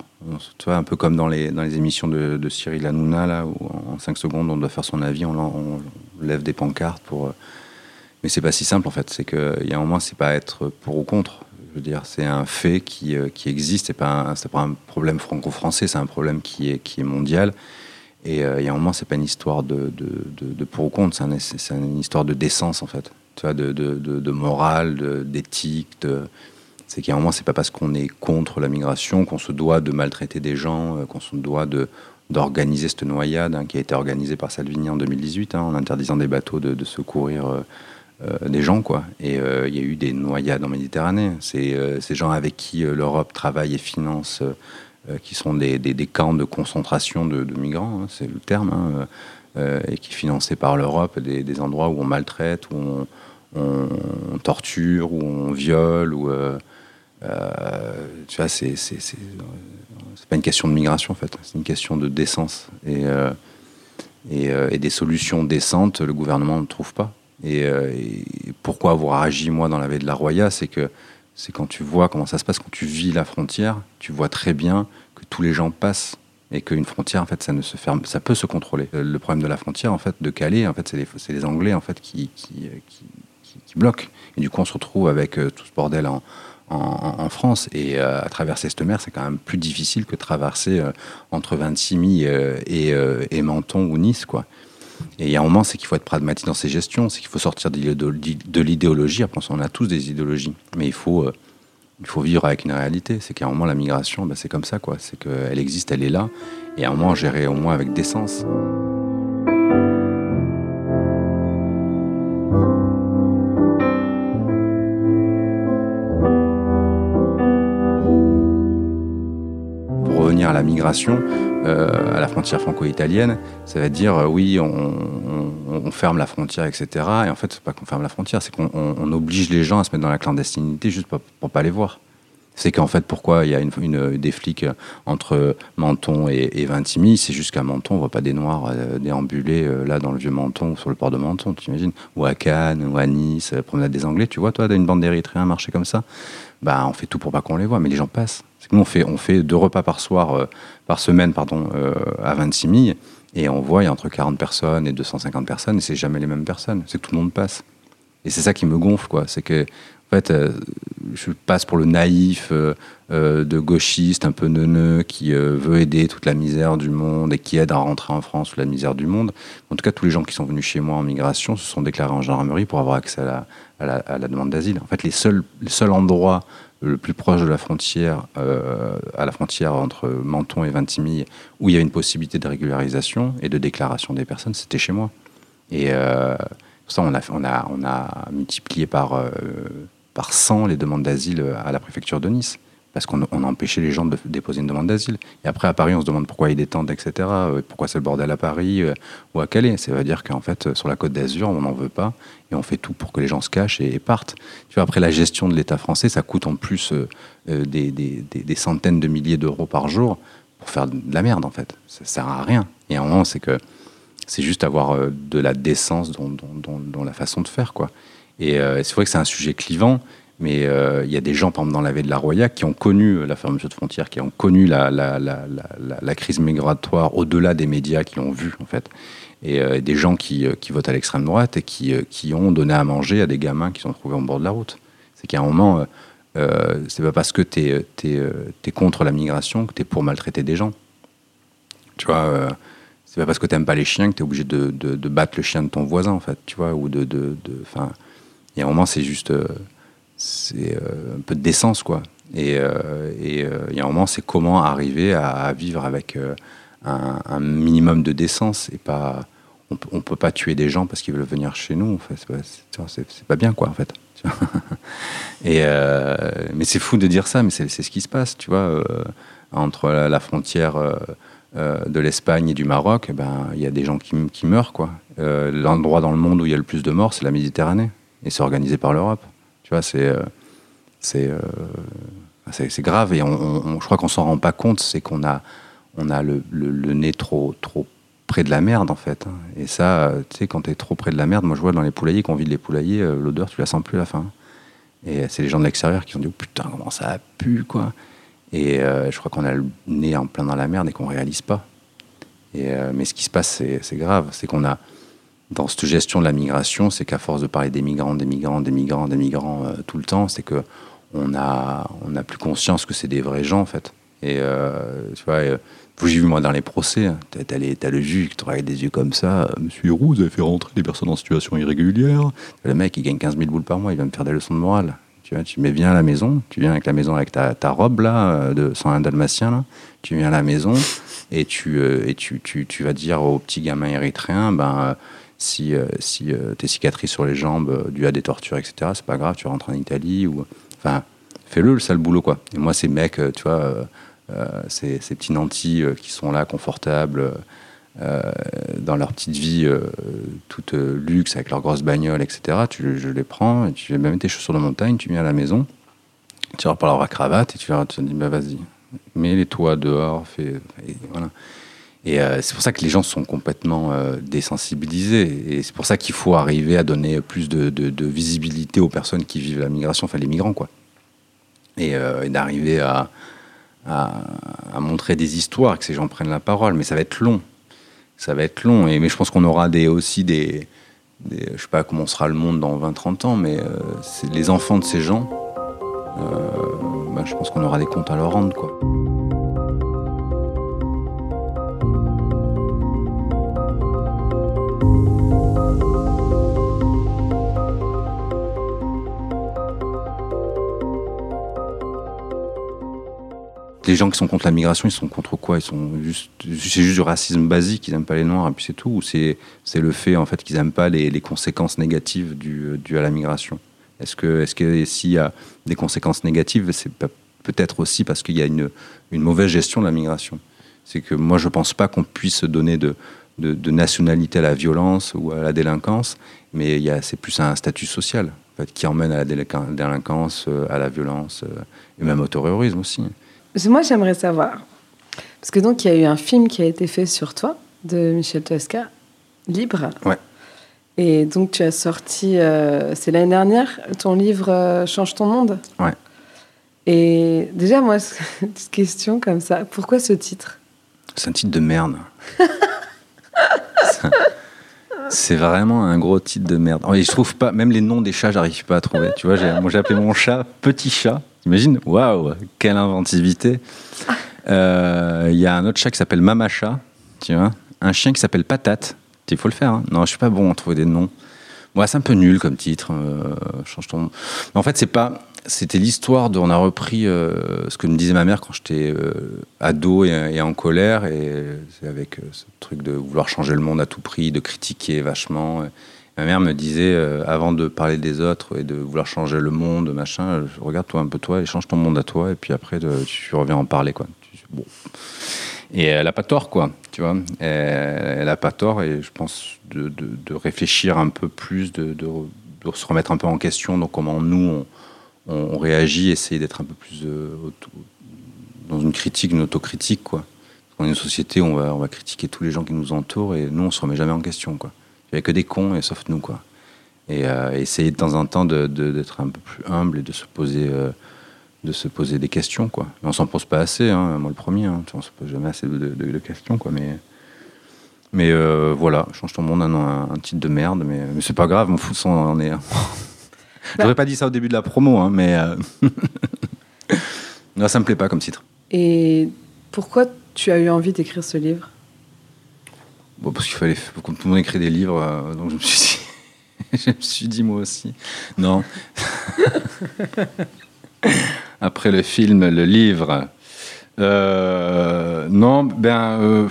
Tu vois, un peu comme dans les, dans les émissions de, Cyril Hanouna, là, où en 5 secondes, on doit faire son avis, on, on lève des pancartes pour. euh, Mais c'est pas si simple en fait. C'est qu'il y a un moment, c'est pas être pour ou contre. Je veux dire, c'est un fait qui, euh, qui existe. C'est pas c'est pas un problème franco-français. C'est un problème qui est qui est mondial. Et euh, il y a un moment, c'est pas une histoire de, de, de- pour ou contre. C'est un- c'est une histoire de décence en fait. Tu vois, de, de, morale, d'éthique. De, c'est qu'il y a un moment, c'est pas parce qu'on est contre la migration qu'on se doit de maltraiter des gens, qu'on se doit de d'organiser cette noyade hein, qui a été organisée par Salvini en 2018 hein, en interdisant des bateaux de, secourir euh, euh, des gens quoi. Et euh, il y a eu des noyades en Méditerranée. C'est ces gens avec qui l'Europe travaille et finance, qui sont des, des- camps de concentration de, migrants, hein, c'est le terme, et qui financés par l'Europe, des, endroits où on maltraite, où on, on- on torture, où on viole, où euh, tu vois, c'est pas une question de migration en fait, c'est une question de décence et euh, euh, et des solutions décentes, le gouvernement ne trouve pas. Et, pourquoi avoir agi moi dans la baie de la Roya, c'est que c'est quand tu vois comment ça se passe, quand tu vis la frontière, tu vois très bien que tous les gens passent et qu'une frontière en fait ça ne se ferme, ça peut se contrôler. Le problème de la frontière en fait de Calais, en fait c'est les, les Anglais en fait qui qui, qui, qui- qui bloquent. Et du coup on se retrouve avec tout ce bordel en, en, France et euh, à traverser cette mer c'est quand même plus difficile que traverser euh, entre Vintimille euh, et, euh, et Menton ou Nice quoi. Et il y a un moment, c'est qu'il faut être pragmatique dans ses gestions, c'est qu'il faut sortir de l'idéolo- de l'idéologie. Après, on a tous des idéologies, mais il faut, il faut vivre avec une réalité. C'est qu'à un moment, la migration, ben, c'est comme ça, quoi. C'est qu'elle existe, elle est là, et à un moment, gérer au moins avec décence. Euh, à la frontière franco-italienne, ça va dire euh, oui, on, ferme la frontière, etc. Et en fait, c'est pas qu'on ferme la frontière, c'est qu'on on- on oblige les gens à se mettre dans la clandestinité juste pour, pour pas les voir. C'est qu'en fait, pourquoi il y a une, des flics entre Menton et, Vintimille, c'est juste qu'à Menton, on voit pas des Noirs euh, déambuler euh, là dans le vieux Menton, sur le port de Menton, tu imagines? Ou à Cannes, ou à Nice, euh, promenade des Anglais, tu vois, toi, une bande d'Érythréens marcher comme ça? Bah, on fait tout pour pas qu'on les voit, mais les gens passent. C'est que nous, on fait, fait deux repas par soir, euh, par semaine, pardon, à 26 000, et on voit, il y a entre 40 personnes et 250 personnes, et c'est jamais les mêmes personnes. C'est que tout le monde passe. Et c'est ça qui me gonfle, quoi. C'est que, en fait, euh, je passe pour le naïf euh, euh, de gauchiste un peu neuneux qui veut aider toute la misère du monde et qui aide à rentrer en France la misère du monde. En tout cas, tous les gens qui sont venus chez moi en migration se sont déclarés en gendarmerie pour avoir accès à la, demande d'asile. En fait, les seuls, le seul endroit le plus proche de la frontière, à la frontière entre Menton et Vintimille, où il y a une possibilité de régularisation et de déclaration des personnes, c'était chez moi. Et ça, on a, multiplié par, par 100 les demandes d'asile à la préfecture de Nice. Parce qu'on on a empêché les gens de déposer une demande d'asile. Et après, à Paris, on se demande pourquoi ils détendent, etc. euh, Pourquoi c'est le bordel à Paris euh, ou à Calais. Ça veut dire qu'en fait, sur la côte d'Azur, on n'en veut pas. Et on fait tout pour que les gens se cachent et, partent. Tu vois, après, la gestion de l'État français, ça coûte en plus euh, des, centaines de milliers d'euros par jour pour faire de la merde, en fait. Ça sert à rien. Et à un moment, c'est que c'est juste avoir de la décence dans- dans la façon de faire, quoi. Et euh, c'est vrai que c'est un sujet clivant, mais euh, il y a des gens, par exemple, dans la baie de la Roya, qui ont connu euh, la fermeture de frontières, qui ont connu la, la- la- la- crise migratoire au-delà des médias, qui l'ont vu, en fait. Et des gens qui, qui votent à l'extrême droite et qui, qui ont donné à manger à des gamins qui sont trouvés au bord de la route. C'est qu'à un moment, euh, c'est pas parce que tu es, contre la migration que tu es pour maltraiter des gens. Tu vois, c'est pas parce que t'aimes pas les chiens que tu es obligé de, de- battre le chien de ton voisin, en fait, tu vois, ou de... de, de- il y a un moment, c'est juste... euh, euh, un peu de décence, quoi. Et euh, il y a un moment, c'est comment arriver à, vivre avec un, minimum de décence et pas... On on peut pas tuer des gens parce qu'ils veulent venir chez nous. En fait, c'est pas, bien, quoi, en fait. mais c'est fou de dire ça, mais c'est ce qui se passe, tu vois, entre la, frontière de l'Espagne et du Maroc, eh ben il y a des gens qui, qui meurent, quoi. L'endroit dans le monde où il y a le plus de morts, c'est la Méditerranée, et c'est organisé par l'Europe. Tu vois, c'est euh, c'est euh, c'est c'est grave, et je crois qu'on s'en rend pas compte, c'est qu'on a on a le, nez trop trop près de la merde en fait. hein. Et ça, tu sais, quand tu es trop près de la merde, moi je vois dans les poulaillers, qu'on vide les poulaillers, euh, l'odeur tu la sens plus à la fin. Et c'est les gens de l'extérieur qui ont dit oh, putain comment ça pue quoi. Et je crois qu'on a le nez en plein dans la merde et qu'on réalise pas. Et, mais ce qui se passe c'est grave, c'est qu'on a dans cette gestion de la migration, c'est qu'à force de parler des migrants, des migrants, des migrants, des migrants euh, tout le temps, c'est que on a on a plus conscience que c'est des vrais gens en fait. Et euh, tu vois. euh, j'ai vu moi dans les procès, hein. t'as, t'as le juge qui regarde des yeux comme ça. euh, Monsieur Héroux, vous avez fait rentrer des personnes en situation irrégulière. Le mec, il gagne 15 000 boules par mois, il va me faire des leçons de morale. Tu vois, tu mets viens à la maison, tu viens avec la maison avec ta, robe là, de sans un dalmatien là. Tu viens à la maison et tu et tu, tu, tu vas dire au petit gamin érythréen, ben si euh, si euh, tes cicatrices sur les jambes euh, dues à des tortures, etc. C'est pas grave, tu rentres en Italie ou enfin fais-le le sale boulot quoi. Et moi ces mecs, tu vois. ces, ces petits nantis qui sont là, confortables, dans leur petite vie toute luxe, avec leur grosse bagnole, etc. Tu, je les prends, et tu mets tes chaussures de montagne, tu viens à la maison, tu leur parles la cravate, et tu leur te dis, bah vas-y, mets-les toi dehors, fais, voilà. Et euh, c'est pour ça que les gens sont complètement euh, désensibilisés. Et c'est pour ça qu'il faut arriver à donner plus de, visibilité aux personnes qui vivent la migration, enfin les migrants, quoi. Et, euh, d'arriver à, montrer des histoires, que ces gens prennent la parole. Mais ça va être long. Ça va être long. Et, mais je pense qu'on aura des, aussi des, des- Je sais pas comment sera le monde dans 20-30 ans, mais les enfants de ces gens, bah, je pense qu'on aura des comptes à leur rendre, quoi. Les gens qui sont contre la migration, ils sont contre quoi? Ils sont juste, c'est juste du racisme basique, ils n'aiment pas les noirs et puis c'est tout. Ou c'est, c'est le fait en fait qu'ils n'aiment pas les, les conséquences négatives dues, dues à la migration? Est-ce que, est-ce que s'il y a des conséquences négatives, c'est peut-être aussi parce qu'il y a une, une mauvaise gestion de la migration? C'est que moi, je pense pas qu'on puisse donner de, de, nationalité à la violence ou à la délinquance, mais il c'est plus un statut social qui emmène à la délinquance, euh, à la violence euh, et même au terrorisme aussi. Moi, j'aimerais savoir. Parce que donc, il y a eu un film qui a été fait sur toi, de Michel Tosca, Libre. Ouais. Et donc, tu as sorti, euh, c'est l'année dernière, ton livre euh, Change ton monde. Ouais. Et déjà, moi, une petite question comme ça. Pourquoi ce titre? C'est un titre de merde. C'est vraiment un gros titre de merde. Et je trouve pas, même les noms des chats, j'arrive pas à trouver. Tu vois, j'ai appelé mon chat Petit Chat. T'imagines Waouh, quelle inventivité. Euh, Il y a un autre chat qui s'appelle Mama Chat, tu vois. Un chien qui s'appelle Patate. Il faut le faire. hein. Non, je suis pas bon à trouver des noms. Moi, c'est un peu nul comme titre. euh, change ton. Mais en fait, c'est pas. C'était l'histoire de. On a repris euh, ce que me disait ma mère quand j'étais euh, ado et, et en colère, et c'est avec euh, ce truc de vouloir changer le monde à tout prix, de critiquer vachement. Ma mère me disait, euh, avant de parler des autres et de vouloir changer le monde, machin, euh, regarde-toi un peu toi et change ton monde à toi, et puis après, de- tu reviens en parler, quoi. Et elle a pas tort, quoi, tu vois. Elle, elle a pas tort, et je pense de, réfléchir un peu plus, de, se remettre un peu en question, donc comment nous, on, réagit, essayer d'être un peu plus euh, dans une critique, une autocritique, quoi. Est une société on va, on va critiquer tous les gens qui nous entourent, et nous, on se remet jamais en question, quoi. Il n'y a que des cons, et sauf nous, quoi. Et euh, essayer de temps en temps de- de- d'être un peu plus humble et de se poser, euh, de se poser des questions, quoi. Mais on s'en pose pas assez, hein, moi le premier, hein, on se pose jamais assez de, questions, quoi. Mais, mais euh, voilà, change ton monde, un, titre de merde, mais, mais c'est pas grave, on fout, on est. J'aurais pas dit ça au début de la promo, hein, mais non, ça me plaît pas comme titre. Et pourquoi tu as eu envie d'écrire ce livre? Bon, parce qu'il fallait, que tout le monde écrit des livres, euh, donc je me suis dit, je me suis dit moi aussi. Non. Après le film, le livre. Euh, non, ben, euh,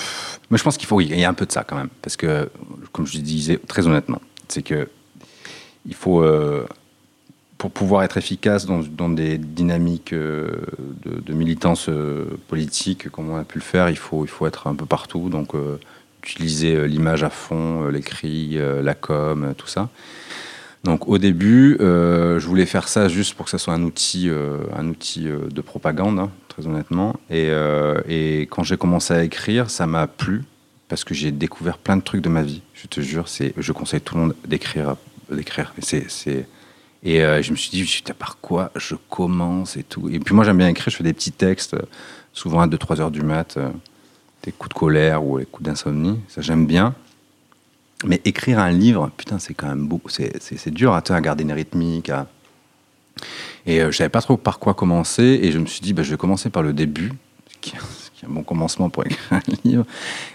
mais je pense qu'il faut, il y a un peu de ça quand même, parce que, comme je disais très honnêtement, c'est que il faut, pour pouvoir être efficace dans, dans des dynamiques de, militance politique, comme on a pu le faire, il faut, il faut être un peu partout. Donc, utiliser euh, l'image à fond, euh, l'écrit, euh, la com, tout ça. Donc au début, je voulais faire ça juste pour que ça soit un outil, un outil de propagande, hein, très honnêtement. Et, quand j'ai commencé à écrire, ça m'a plu parce que j'ai découvert plein de trucs de ma vie. Je te jure, c'est, je conseille tout le monde d'écrire, d'écrire. C'est, c'est, et je me suis dit, par quoi je commence et tout. Et puis moi, j'aime bien écrire. Je fais des petits textes, souvent à 2-3 heures du mat, des coups de colère ou des coups d'insomnie. Ça, j'aime bien. Mais écrire un livre, putain, c'est quand même beau. C'est, dur à, à garder une rythmique. Et euh, je savais pas trop par quoi commencer. Et je me suis dit, bah, je vais commencer par le début, ce qui, est un bon commencement pour écrire un livre.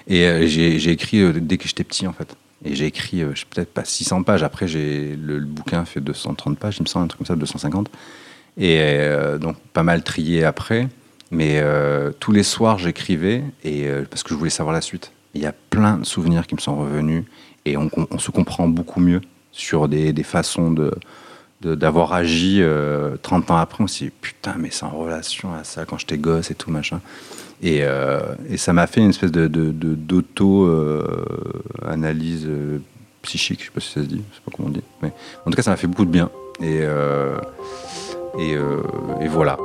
Et euh, j'ai, écrit euh, dès que j'étais petit, en fait. Et j'ai écrit, euh, je sais peut-être pas 600 pages. Après, le, le bouquin fait 230 pages, il me semble, un truc comme ça, 250. Et donc, pas mal trié après. Mais euh, tous les soirs, j'écrivais et, euh, parce que je voulais savoir la suite. Il y a plein de souvenirs qui me sont revenus et on, se comprend beaucoup mieux sur des, des façons de, d'avoir agi euh, 30 ans après. On s'est dit, putain, mais c'est en relation à ça quand j'étais gosse et tout, machin. Et, euh, et ça m'a fait une espèce de, d'auto-analyse psychique, je sais pas si ça se dit, je sais pas comment on dit. Mais en tout cas, ça m'a fait beaucoup de bien. Et, et voilà.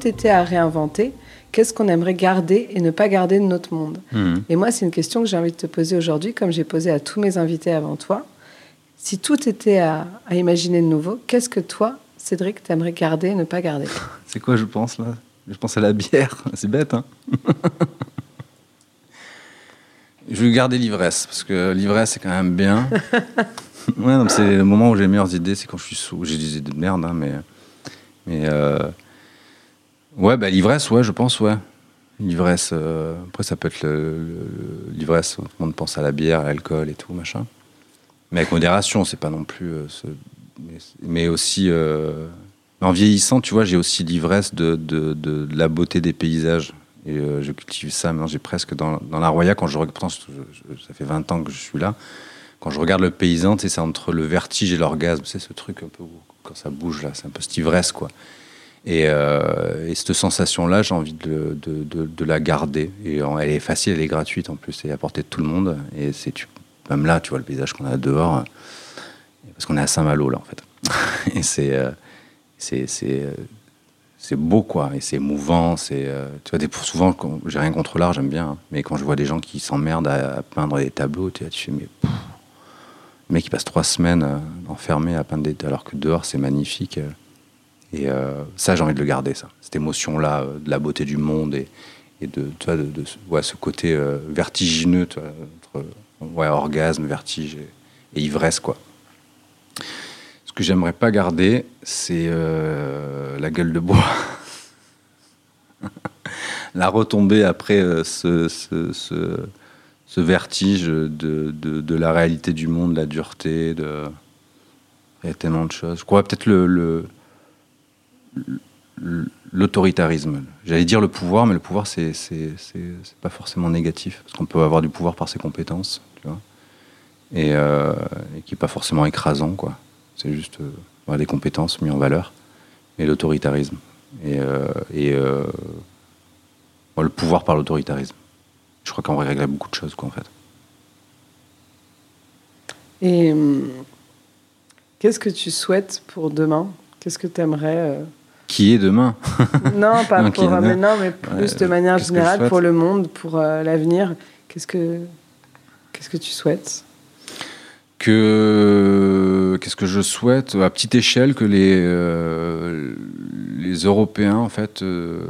Tout était à réinventer, qu'est-ce qu'on aimerait garder et ne pas garder de notre monde? Mhm. Et moi, c'est une question que j'ai envie de te poser aujourd'hui, comme j'ai posé à tous mes invités avant toi. Si tout était à, à imaginer de nouveau, qu'est-ce que toi, Cédric, t'aimerais garder et ne pas garder? C'est quoi, je pense, là? Je pense à la bière. C'est bête, hein? Je vais garder l'ivresse, parce que l'ivresse, c'est quand même bien. ouais, c'est le moment où j'ai les meilleures idées, c'est quand je suis sous. J'ai des idées de merde, hein, mais. Mais. euh, Ouais, bah, l'ivresse, ouais, je pense, ouais. L'ivresse. euh, Après, ça peut être l'ivresse, tout le monde pense à la bière, à l'alcool et tout, machin. Mais avec modération, c'est pas non plus. euh, mais, aussi. euh, En vieillissant, tu vois, j'ai aussi l'ivresse de, de, la beauté des paysages. Et je cultive ça. Maintenant, j'ai presque dans, dans la Roya, quand je regarde, ça fait 20 ans que je suis là. Quand je regarde le paysan, c'est entre le vertige et l'orgasme. C'est ce truc un peu où, quand ça bouge là, c'est un peu cette ivresse, quoi. Et, euh, et cette sensation-là, j'ai envie de, la garder. Et elle est facile, elle est gratuite en plus, elle est à portée de tout le monde. Et c'est même là, tu vois le paysage qu'on a dehors, euh, parce qu'on est à Saint-Malo là en fait. Et c'est euh, c'est beau, quoi. Et c'est émouvant. C'est, tu vois, souvent, j'ai rien contre l'art, j'aime bien. hein. mais quand je vois des gens qui s'emmerdent à, peindre des tableaux, tu, vois, tu fais, mais. pff, le mec, il passe trois semaines enfermé à peindre des. Alors que dehors, c'est magnifique. Et euh, ça, j'ai envie de le garder, ça. Cette émotion-là, euh, de la beauté du monde et, de, tu vois, ce- côté euh, vertigineux, ouais, orgasme, vertige et, ivresse, quoi. Ce que j'aimerais pas garder, c'est la gueule de bois. la retombée après ce, ce, vertige de, de- la réalité du monde, la dureté, de... il y a tellement de choses. Je crois peut-être le- l'autoritarisme. J'allais dire le pouvoir, mais le pouvoir, c'est, pas forcément négatif, parce qu'on peut avoir du pouvoir par ses compétences, euh, et qui est pas forcément écrasant, quoi. C'est juste euh, des compétences mises en valeur, et l'autoritarisme. Et, euh, euh, le pouvoir par l'autoritarisme. Je crois qu'on réglerait beaucoup de choses, quoi, en fait. Et hum, qu'est-ce que tu souhaites pour demain? Qu'est-ce que tu aimerais Qui est demain. Non, pas Non, pour qui- mais non, mais plus de manière générale pour le monde, pour euh, l'avenir. Qu'est-ce que qu'est-ce que tu souhaites? Que qu'est-ce que je souhaite? À petite échelle que les euh, les Européens en fait euh,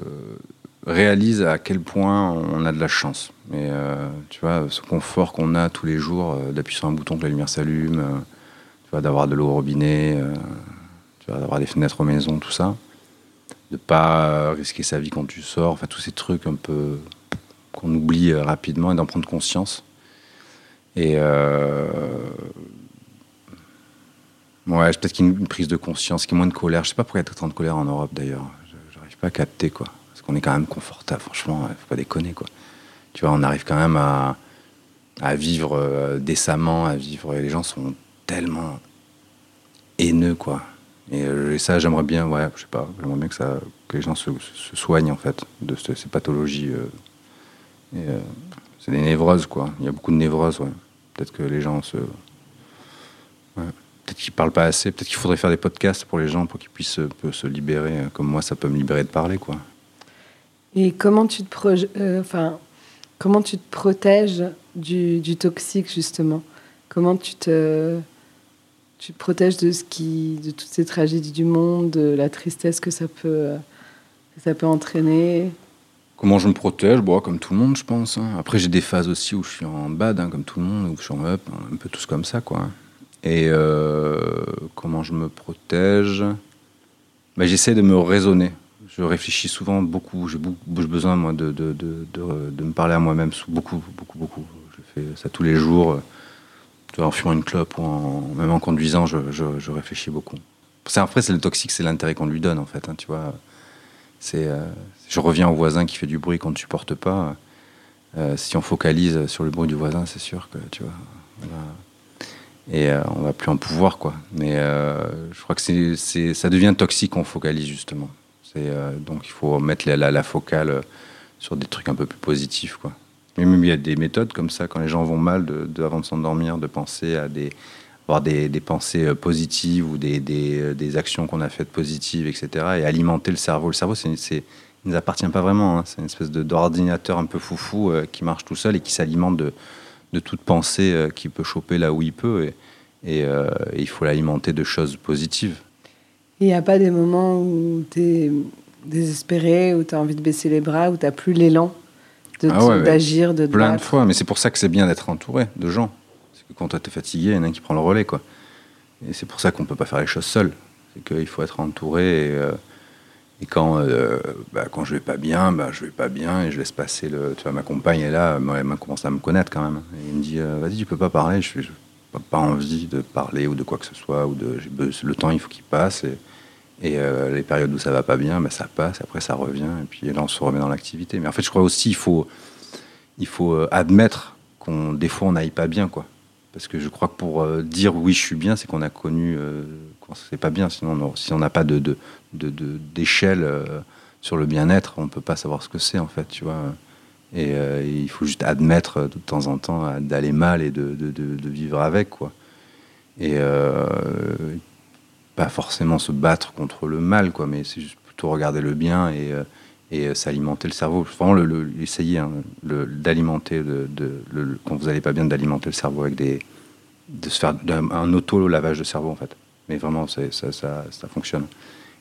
réalisent à quel point on a de la chance. Mais euh, tu vois, ce confort qu'on a tous les jours d'appuyer sur un bouton que la lumière s'allume, tu vois, d'avoir de l'eau au robinet, tu vois, d'avoir des fenêtres aux maisons, tout ça, de pas risquer sa vie quand tu sors, enfin tous ces trucs un peu qu'on oublie euh, rapidement et d'en prendre conscience. Et euh, ouais, peut-être qu'il y a une prise de conscience, qu'il y a moins de colère. Je sais pas pourquoi il y a autant de colère en Europe d'ailleurs. J'arrive pas à capter quoi. Parce qu'on est quand même confortable, franchement, faut pas déconner quoi. Tu vois, on arrive quand même à, à vivre euh, décemment, à vivre. Les gens sont tellement haineux quoi. Et, euh, et ça, j'aimerais bien, ouais, je sais pas, j'aimerais bien que, ça, que les gens se, soignent en fait de ce- ces pathologies. euh, euh, c'est des névroses, quoi. Il y a beaucoup de névroses. Peut-être que les gens se. Peut-être qu'ils parlent pas assez. Peut-être qu'il faudrait faire des podcasts pour les gens pour qu'ils puissent euh, peu se libérer. Comme moi, ça peut me libérer de parler, quoi. Et comment tu te comment tu te protèges du, du toxique justement? Comment tu te tu te protèges de ce toutes ces tragédies du monde, de la tristesse que ça peut entraîner Comment je me protège? Bon, Comme tout le monde, je pense. hein. Après, j'ai des phases aussi où je suis en bad, hein, comme tout le monde, où je suis en up, un peu tous comme ça, quoi. Et euh, comment je me protège? Bah, J'essaie de me raisonner. Je réfléchis souvent beaucoup. J'ai besoin, de, de, me parler à moi-même beaucoup, beaucoup, beaucoup. Je fais ça tous les jours. En fumant une clope ou même en conduisant, je, réfléchis beaucoup. Après, c'est le toxique, c'est l'intérêt qu'on lui donne, en fait. hein, tu vois, euh, je reviens au voisin qui fait du bruit qu'on ne supporte pas. Euh, si on focalise sur le bruit du voisin, c'est sûr que tu vois. on va- et euh, on va plus en pouvoir. Mais euh, je crois que ça devient toxique on focalise justement. Donc il faut mettre la, focale sur des trucs un peu plus positifs. Il y a des méthodes comme ça quand les gens vont mal, de, avant de s'endormir, de penser à des avoir des, pensées euh, positives ou des, euh, des actions qu'on a faites positives, etc. Et alimenter le cerveau. Le cerveau, c'est, il ne nous appartient pas vraiment. hein. C'est une espèce d'ordinateur un peu foufou euh, qui marche tout seul et qui s'alimente de, de toute pensée euh, qui peut choper là où il peut. Et, et, il faut l'alimenter de choses positives. Il n'y a pas des moments où tu es désespéré, où tu as envie de baisser les bras, où tu n'as plus l'élan? Ah ouais, d'agir, de Plein de fois. Mais c'est pour ça que c'est bien d'être entouré de gens. Parce que quand toi, t'es fatigué, il y en a un qui prend le relais. Quoi. Et c'est pour ça qu'on ne peut pas faire les choses seul. C'est qu'il faut être entouré. Et, euh, et quand, euh, bah, quand je vais pas bien, bah, je vais pas bien et je laisse passer le. Tu vois, ma compagne est là, elle m'a commencé à me connaître quand même. Et elle me dit euh, Vas-y, tu peux pas parler. Je J'ai pas, envie de parler ou de quoi que ce soit. Ou de, le temps, il faut qu'il passe. Et, et euh, les périodes où ça va pas bien, bah, ça passe. Après, ça revient. Et puis là, on se remet dans l'activité. Mais en fait, je crois aussi il faut, il faut euh, admettre qu'on des fois, on n'aille pas bien. quoi. Parce que je crois que pour euh, dire oui, je suis bien, c'est qu'on a connu euh, quand c'est pas bien. Sinon, on- si on n'a pas de, d'échelle sur le bien-être, on peut pas savoir ce que c'est en fait, tu vois. Et, il faut juste admettre de temps en temps d'aller mal et de, de- de- vivre avec, quoi. Et pas forcément se battre contre le mal, quoi, mais c'est juste plutôt regarder le bien et, euh, et euh, s'alimenter le cerveau. Vraiment, le, le- hein, d'alimenter, de, le- quand vous n'allez pas bien, d'alimenter le cerveau avec des. de se faire d'un- un auto-lavage de cerveau, en fait. Mais vraiment, ça, ça, ça fonctionne.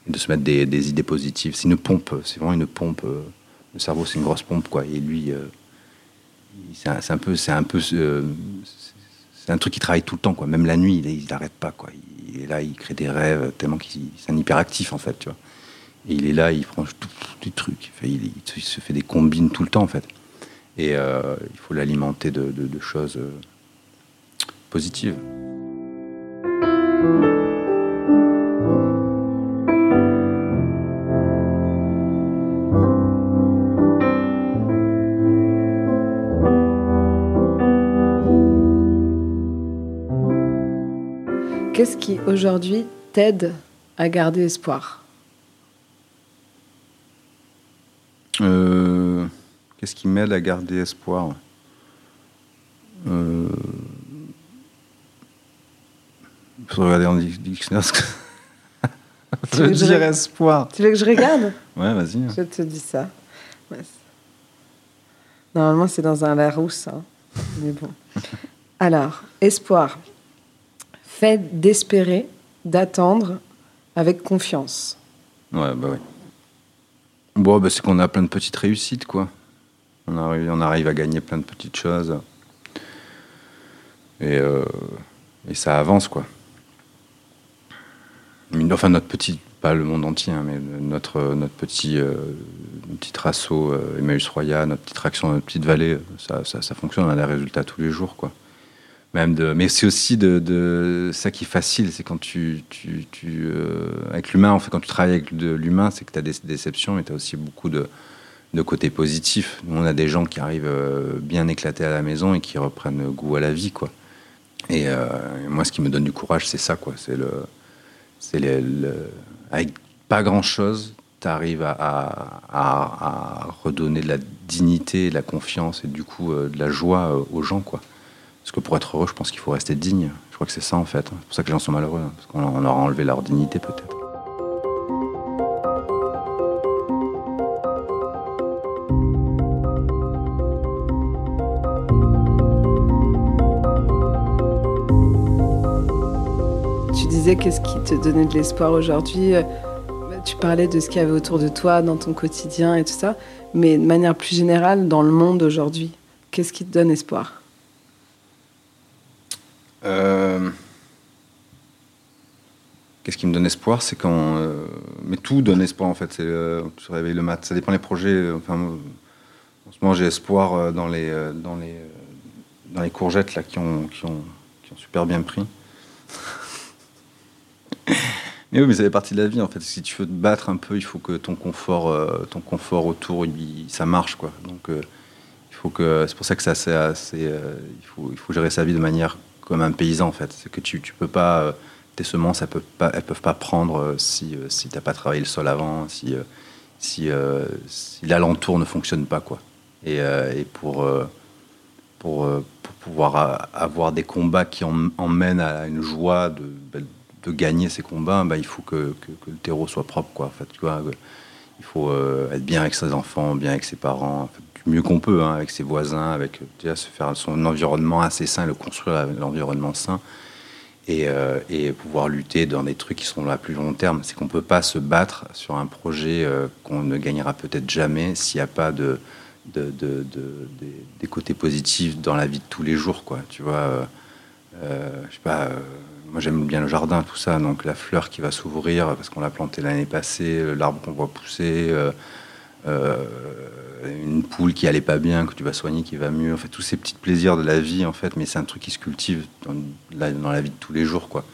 De se mettre des, idées positives. C'est une pompe, c'est vraiment une pompe. euh, le cerveau, c'est une grosse pompe, quoi. Et lui, c'est un, un peu. C'est un peu. euh, c'est un truc qui travaille tout le temps, quoi. Même la nuit, il n'arrête pas, quoi. Il est là, il crée des rêves, tellement qu'il c'est un hyperactif, en fait. Et il est là, il prend tout, tout des trucs. Enfin, il, il se- il fait des combines tout le temps, en fait. Et euh, il faut l'alimenter de choses euh, positives. Qu'est-ce qui aujourd'hui t'aide à garder espoir? Euh, Qu'est-ce qui m'aide à garder espoir? Euh... Il faut regarder dans le dictionnaire ce que ça veut dire espoir. Tu veux que je regarde? Ouais, vas-y. Je te dis ça. Normalement, c'est dans un Larousse. hein. Mais bon. Alors, espoir. Fait d'espérer, d'attendre avec confiance. Ouais, bah ouais. Bon, bah, c'est qu'on a plein de petites réussites, quoi. On arrive, on arrive à gagner plein de petites choses. Et, euh, et ça avance, quoi. Enfin, notre petit, pas le monde entier, hein, mais notre, notre petit, euh, petit assaut euh, Emmaüs Roya, notre petite action, notre petite vallée, ça, ça, ça fonctionne, on a des résultats tous les jours, quoi. Mais c'est aussi de, ça qui est facile, c'est quand tu, euh, avec l'humain, en fait, quand tu travailles avec l'humain, c'est que tu as des déceptions, mais tu as aussi beaucoup de, de côtés positifs. Nous, on a des gens qui arrivent euh, bien éclatés à la maison et qui reprennent goût à la vie, quoi. Et euh, moi, ce qui me donne du courage, c'est ça, quoi. C'est le, c'est le, avec pas grand chose, tu arrives à, redonner de la dignité, de la confiance et du coup de la joie aux gens, quoi. Parce que pour être heureux, je pense qu'il faut rester digne. Je crois que c'est ça en fait. C'est pour ça que les gens sont malheureux, hein, parce qu'on on leur a enlevé leur dignité peut-être. Tu disais qu'est-ce qui te donnait de l'espoir aujourd'hui euh, Tu parlais de ce qu'il y avait autour de toi, dans ton quotidien et tout ça. Mais de manière plus générale, dans le monde aujourd'hui, qu'est-ce qui te donne espoir? Euh, Qu'est-ce qui me donne espoir, c'est quand. euh, Mais tout donne espoir en fait. C'est euh, tu te réveilles le matin. Ça dépend des projets. euh, en ce moment, j'ai espoir dans les dans les dans les courgettes là qui ont qui ont qui ont super bien pris. mais oui, mais ça fait partie de la vie en fait. Si tu veux te battre un peu, il faut que ton confort ton confort autour, ça marche quoi. Donc il faut que c'est pour ça que c'est assez, euh, il faut il faut gérer sa vie de manière comme un paysan en fait. C'est que tu peux pas euh, tes semences elles peuvent pas elles peuvent pas prendre euh, si euh, si t'as pas travaillé le sol avant si si, l'alentour ne fonctionne pas quoi. Et, pour pour, pouvoir avoir des combats qui en- emmènent à une joie de, ben, de gagner ces combats, ben, il faut que, que- que le terreau soit propre. Quoi. En fait, tu vois, il faut être bien avec ses enfants, bien avec ses parents, mieux qu'on peut, hein, avec ses voisins, avec déjà se faire son environnement assez sain, le construire l'environnement sain. Et, euh, et pouvoir lutter dans des trucs qui sont à plus long terme. C'est qu'on ne peut pas se battre sur un projet euh, qu'on ne gagnera peut-être jamais s'il n'y a pas de, de, de- de- des, côtés positifs dans la vie de tous les jours, quoi. Tu vois, euh, je sais pas. moi, j'aime bien le jardin, tout ça. Donc, la fleur qui va s'ouvrir parce qu'on l'a planté l'année passée, l'arbre qu'on voit pousser, une poule qui allait pas bien, que tu vas soigner, qui va mieux. En tous ces petits plaisirs de la vie, en fait. Mais c'est un truc qui se cultive dans la, vie de tous les jours, quoi.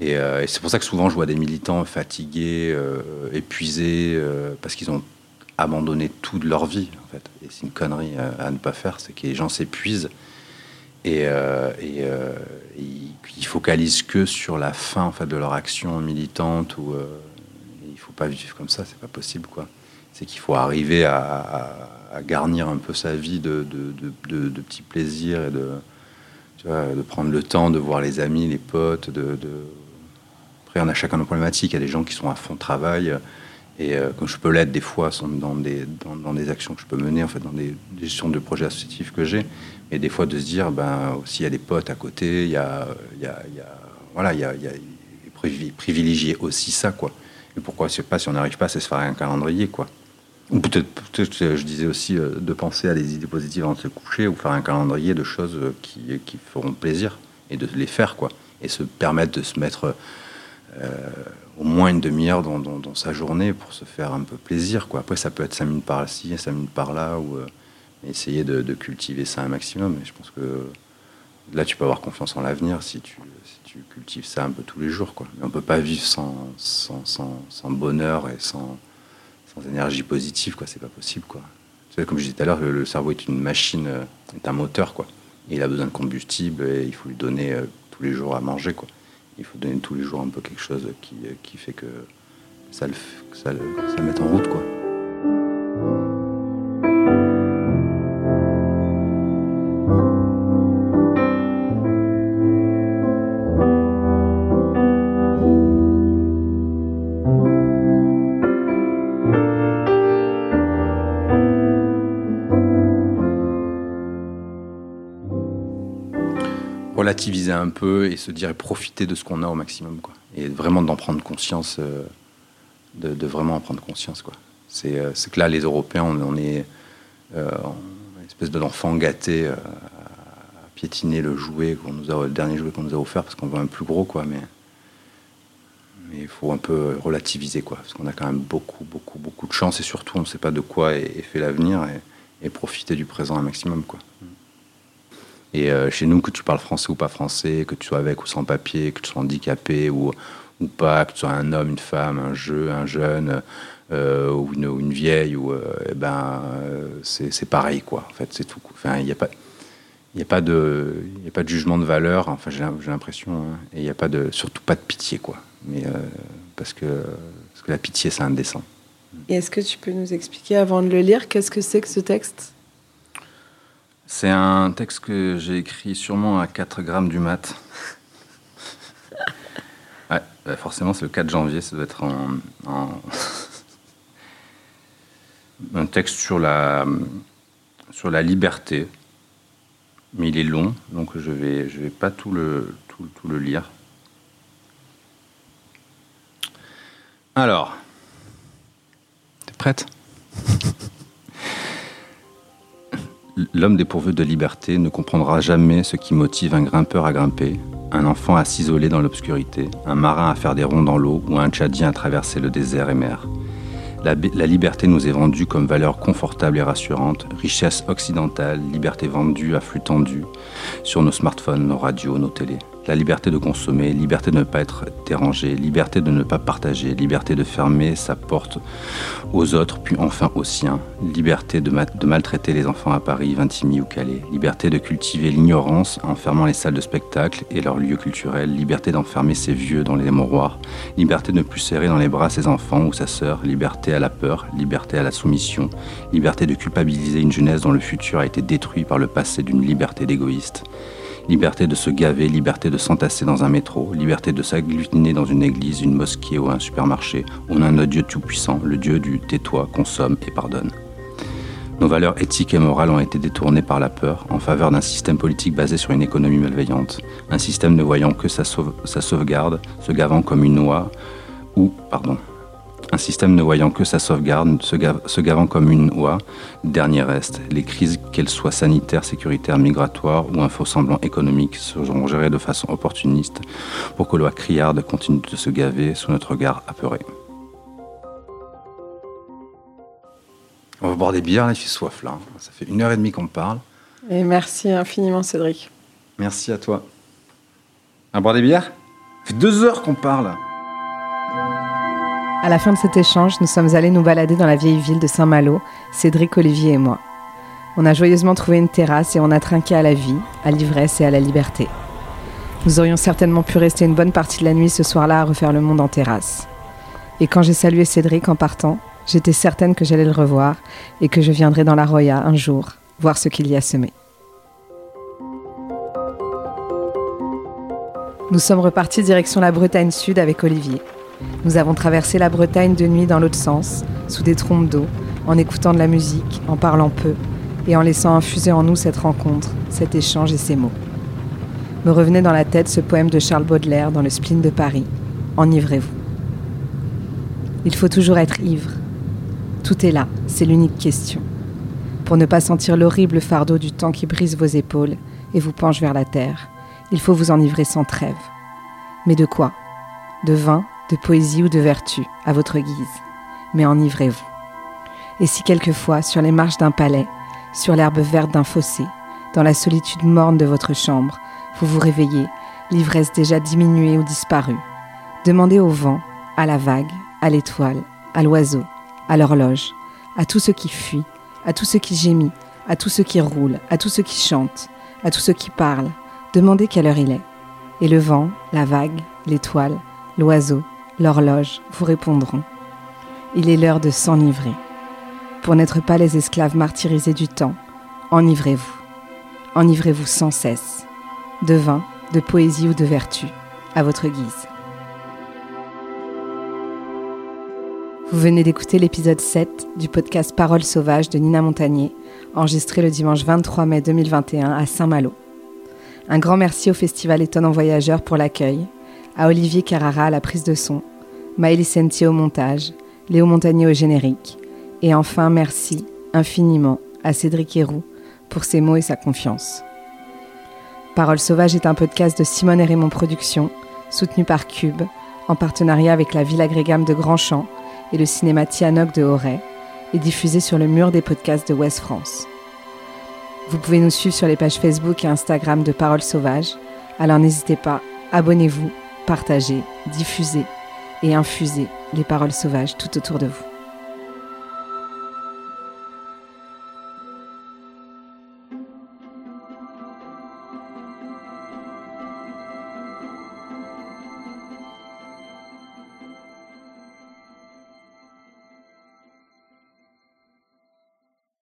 Et, euh, et c'est pour ça que souvent, je vois des militants fatigués, euh, épuisés, euh, parce qu'ils ont abandonné tout de leur vie, en fait. Et c'est une connerie à, ne pas faire, c'est que les gens s'épuisent et, euh, et, euh, ils, focalisent que sur la fin, en fait, de leur action militante. Ou, euh, il faut pas vivre comme ça, c'est pas possible, quoi. C'est qu'il faut arriver à, à- à garnir un peu sa vie de, petits plaisirs et de, prendre le temps de voir les amis, les potes. Après, on a chacun nos problématiques. Il y a des gens qui sont à fond de travail Et euh, comme je peux l'être des fois sont dans des, actions que je peux mener, en fait, dans des gestions de projets associatifs que j'ai. Et des fois de se dire, ben, s'il y a des potes à côté, il y a, il il voilà, il y a, il privilégier aussi ça, quoi. Et pourquoi, sais pas, si on n'arrive pas, c'est se faire un calendrier, quoi. Ou peut-être, peut-être, euh, je disais aussi euh, de penser à des idées positives avant de se coucher ou faire un calendrier de choses euh, qui, qui feront plaisir et de les faire, quoi. Et se permettre de se mettre au moins une demi-heure dans, dans- sa journée pour se faire un peu plaisir, quoi. Après, ça peut être cinq minutes par-ci, cinq minutes par-là, ou essayer de, cultiver ça un maximum. Et je pense que là, tu peux avoir confiance en l'avenir si tu, si tu cultives ça un peu tous les jours, quoi. Mais on peut pas vivre sans, sans, sans bonheur et sans, sans énergie positive, quoi. C'est pas possible, quoi. Comme je disais tout à l'heure, le, cerveau est une machine, euh, est un moteur, quoi. Il a besoin de combustible et il faut lui donner euh, tous les jours à manger, quoi. Il faut donner tous les jours un peu quelque chose qui, euh, qui fait que ça le, ça le, ça le mette en route, quoi. Relativiser un peu et se dire profiter de ce qu'on a au maximum quoi. Et vraiment d'en prendre conscience euh, de, vraiment en prendre conscience quoi. C'est euh, que là les Européens on, est euh, une espèce d'enfant gâté euh, à piétiner le jouet qu'on nous a le dernier jouet qu'on nous a offert parce qu'on veut un plus gros quoi mais il faut un peu relativiser quoi parce qu'on a quand même beaucoup beaucoup beaucoup de chance et surtout on ne sait pas de quoi est, fait l'avenir et profiter du présent un maximum quoi et euh, chez nous, que tu parles français ou pas français, que tu sois avec ou sans papier, que tu sois handicapé ou, ou pas, que tu sois un homme, une femme, un jeu, un jeune, euh, ou, une, vieille, ou, euh, eh ben, c'est pareil, quoi. En fait, c'est tout. Enfin, il n'y a pas. Il n'y a, de- a pas de jugement de valeur, enfin j'ai l'impression, hein. et il n'y a pas de, surtout pas de pitié, quoi. Mais, parce, que, parce que la pitié, c'est indécent. Et est-ce que tu peux nous expliquer avant de le lire qu'est-ce que c'est que ce texte? C'est un texte que j'ai écrit sûrement à 4 grammes du mat. Ouais, bah forcément, c'est le 4 janvier, ça doit être en, en- un texte sur la, sur la liberté. Mais il est long, donc je vais, je vais pas tout le, tout, tout le lire. Alors, t'es prête? L'homme dépourvu de liberté ne comprendra jamais ce qui motive un grimpeur à grimper, un enfant à s'isoler dans l'obscurité, un marin à faire des ronds dans l'eau ou un tchadien à traverser le désert et mer. La, liberté nous est vendue comme valeur confortable et rassurante, richesse occidentale, liberté vendue à flux tendu sur nos smartphones, nos radios, nos télés. La liberté de consommer, liberté de ne pas être dérangé, liberté de ne pas partager, liberté de fermer sa porte aux autres, puis enfin aux siens. Liberté de maltraiter les enfants à Paris, Vintimille ou Calais. Liberté de cultiver l'ignorance en fermant les salles de spectacle et leurs lieux culturels. Liberté d'enfermer ses vieux dans les mouroirs. Liberté de ne plus serrer dans les bras ses enfants ou sa sœur. Liberté à la peur. Liberté à la soumission. Liberté de culpabiliser une jeunesse dont le futur a été détruit par le passé d'une liberté d'égoïste. Liberté de se gaver, liberté de s'entasser dans un métro, liberté de s'agglutiner dans une église, une mosquée ou un supermarché. On a un Dieu tout-puissant, le Dieu du tais-toi, consomme et pardonne. Nos valeurs éthiques et morales ont été détournées par la peur en faveur d'un système politique basé sur une économie malveillante, un système ne voyant que sa, sauve- sa sauvegarde, se gavant comme une oie, ou, pardon, un système ne voyant que sa sauvegarde, se gavant comme une oie, dernier reste. Les crises, qu'elles soient sanitaires, sécuritaires, migratoires ou un faux semblant économique, seront gérées de façon opportuniste pour que l'oie criarde continue de se gaver sous notre regard apeuré. On va boire des bières, là, j'ai soif, là. Ça fait une heure et demie qu'on parle. Et merci infiniment, Cédric. Merci à toi. On va boire des bières? Ça fait deux heures qu'on parle. À la fin de cet échange, nous sommes allés nous balader dans la vieille ville de Saint-Malo, Cédric, Olivier et moi. On a joyeusement trouvé une terrasse et on a trinqué à la vie, à l'ivresse et à la liberté. Nous aurions certainement pu rester une bonne partie de la nuit ce soir-là à refaire le monde en terrasse. Et quand j'ai salué Cédric en partant, j'étais certaine que j'allais le revoir et que je viendrais dans la Roya un jour voir ce qu'il y a semé. Nous sommes repartis direction la Bretagne Sud avec Olivier. Nous avons traversé la Bretagne de nuit dans l'autre sens, sous des trompes d'eau, en écoutant de la musique, en parlant peu, et en laissant infuser en nous cette rencontre, cet échange et ces mots. Me revenait dans la tête ce poème de Charles Baudelaire dans le spleen de Paris. Enivrez-vous. Il faut toujours être ivre. Tout est là, c'est l'unique question. Pour ne pas sentir l'horrible fardeau du temps qui brise vos épaules et vous penche vers la terre, il faut vous enivrer sans trêve. Mais de quoi? De vin, de poésie ou de vertu, à votre guise. Mais enivrez-vous. Et si quelquefois, sur les marches d'un palais, sur l'herbe verte d'un fossé, dans la solitude morne de votre chambre, vous vous réveillez, l'ivresse déjà diminuée ou disparue, demandez au vent, à la vague, à l'étoile, à l'oiseau, à l'horloge, à tout ce qui fuit, à tout ce qui gémit, à tout ce qui roule, à tout ce qui chante, à tout ce qui parle, demandez quelle heure il est. Et le vent, la vague, l'étoile, l'oiseau, l'horloge vous répondront. Il est l'heure de s'enivrer. Pour n'être pas les esclaves martyrisés du temps, enivrez-vous. Enivrez-vous sans cesse. De vin, de poésie ou de vertu, à votre guise. Vous venez d'écouter l'épisode 7 du podcast Paroles sauvages de Nina Montagnier, enregistré le dimanche 23 mai 2021 à Saint-Malo. Un grand merci au Festival Étonnant Voyageurs pour l'accueil, à Olivier Carrara à la prise de son, Maëlys Sentier au montage, Léo Montagnier au générique, et enfin merci infiniment à Cédric Héroux pour ses mots et sa confiance. Paroles sauvages est un podcast de Simone et Raymond Productions, soutenu par Cube, en partenariat avec la Ville Agrégame de Grandchamp et le cinéma Tianoc de Auray, et diffusé sur le mur des podcasts de Ouest France. Vous pouvez nous suivre sur les pages Facebook et Instagram de Paroles Sauvages, alors n'hésitez pas, abonnez-vous, partagez, diffusez et infusez les paroles sauvages tout autour de vous.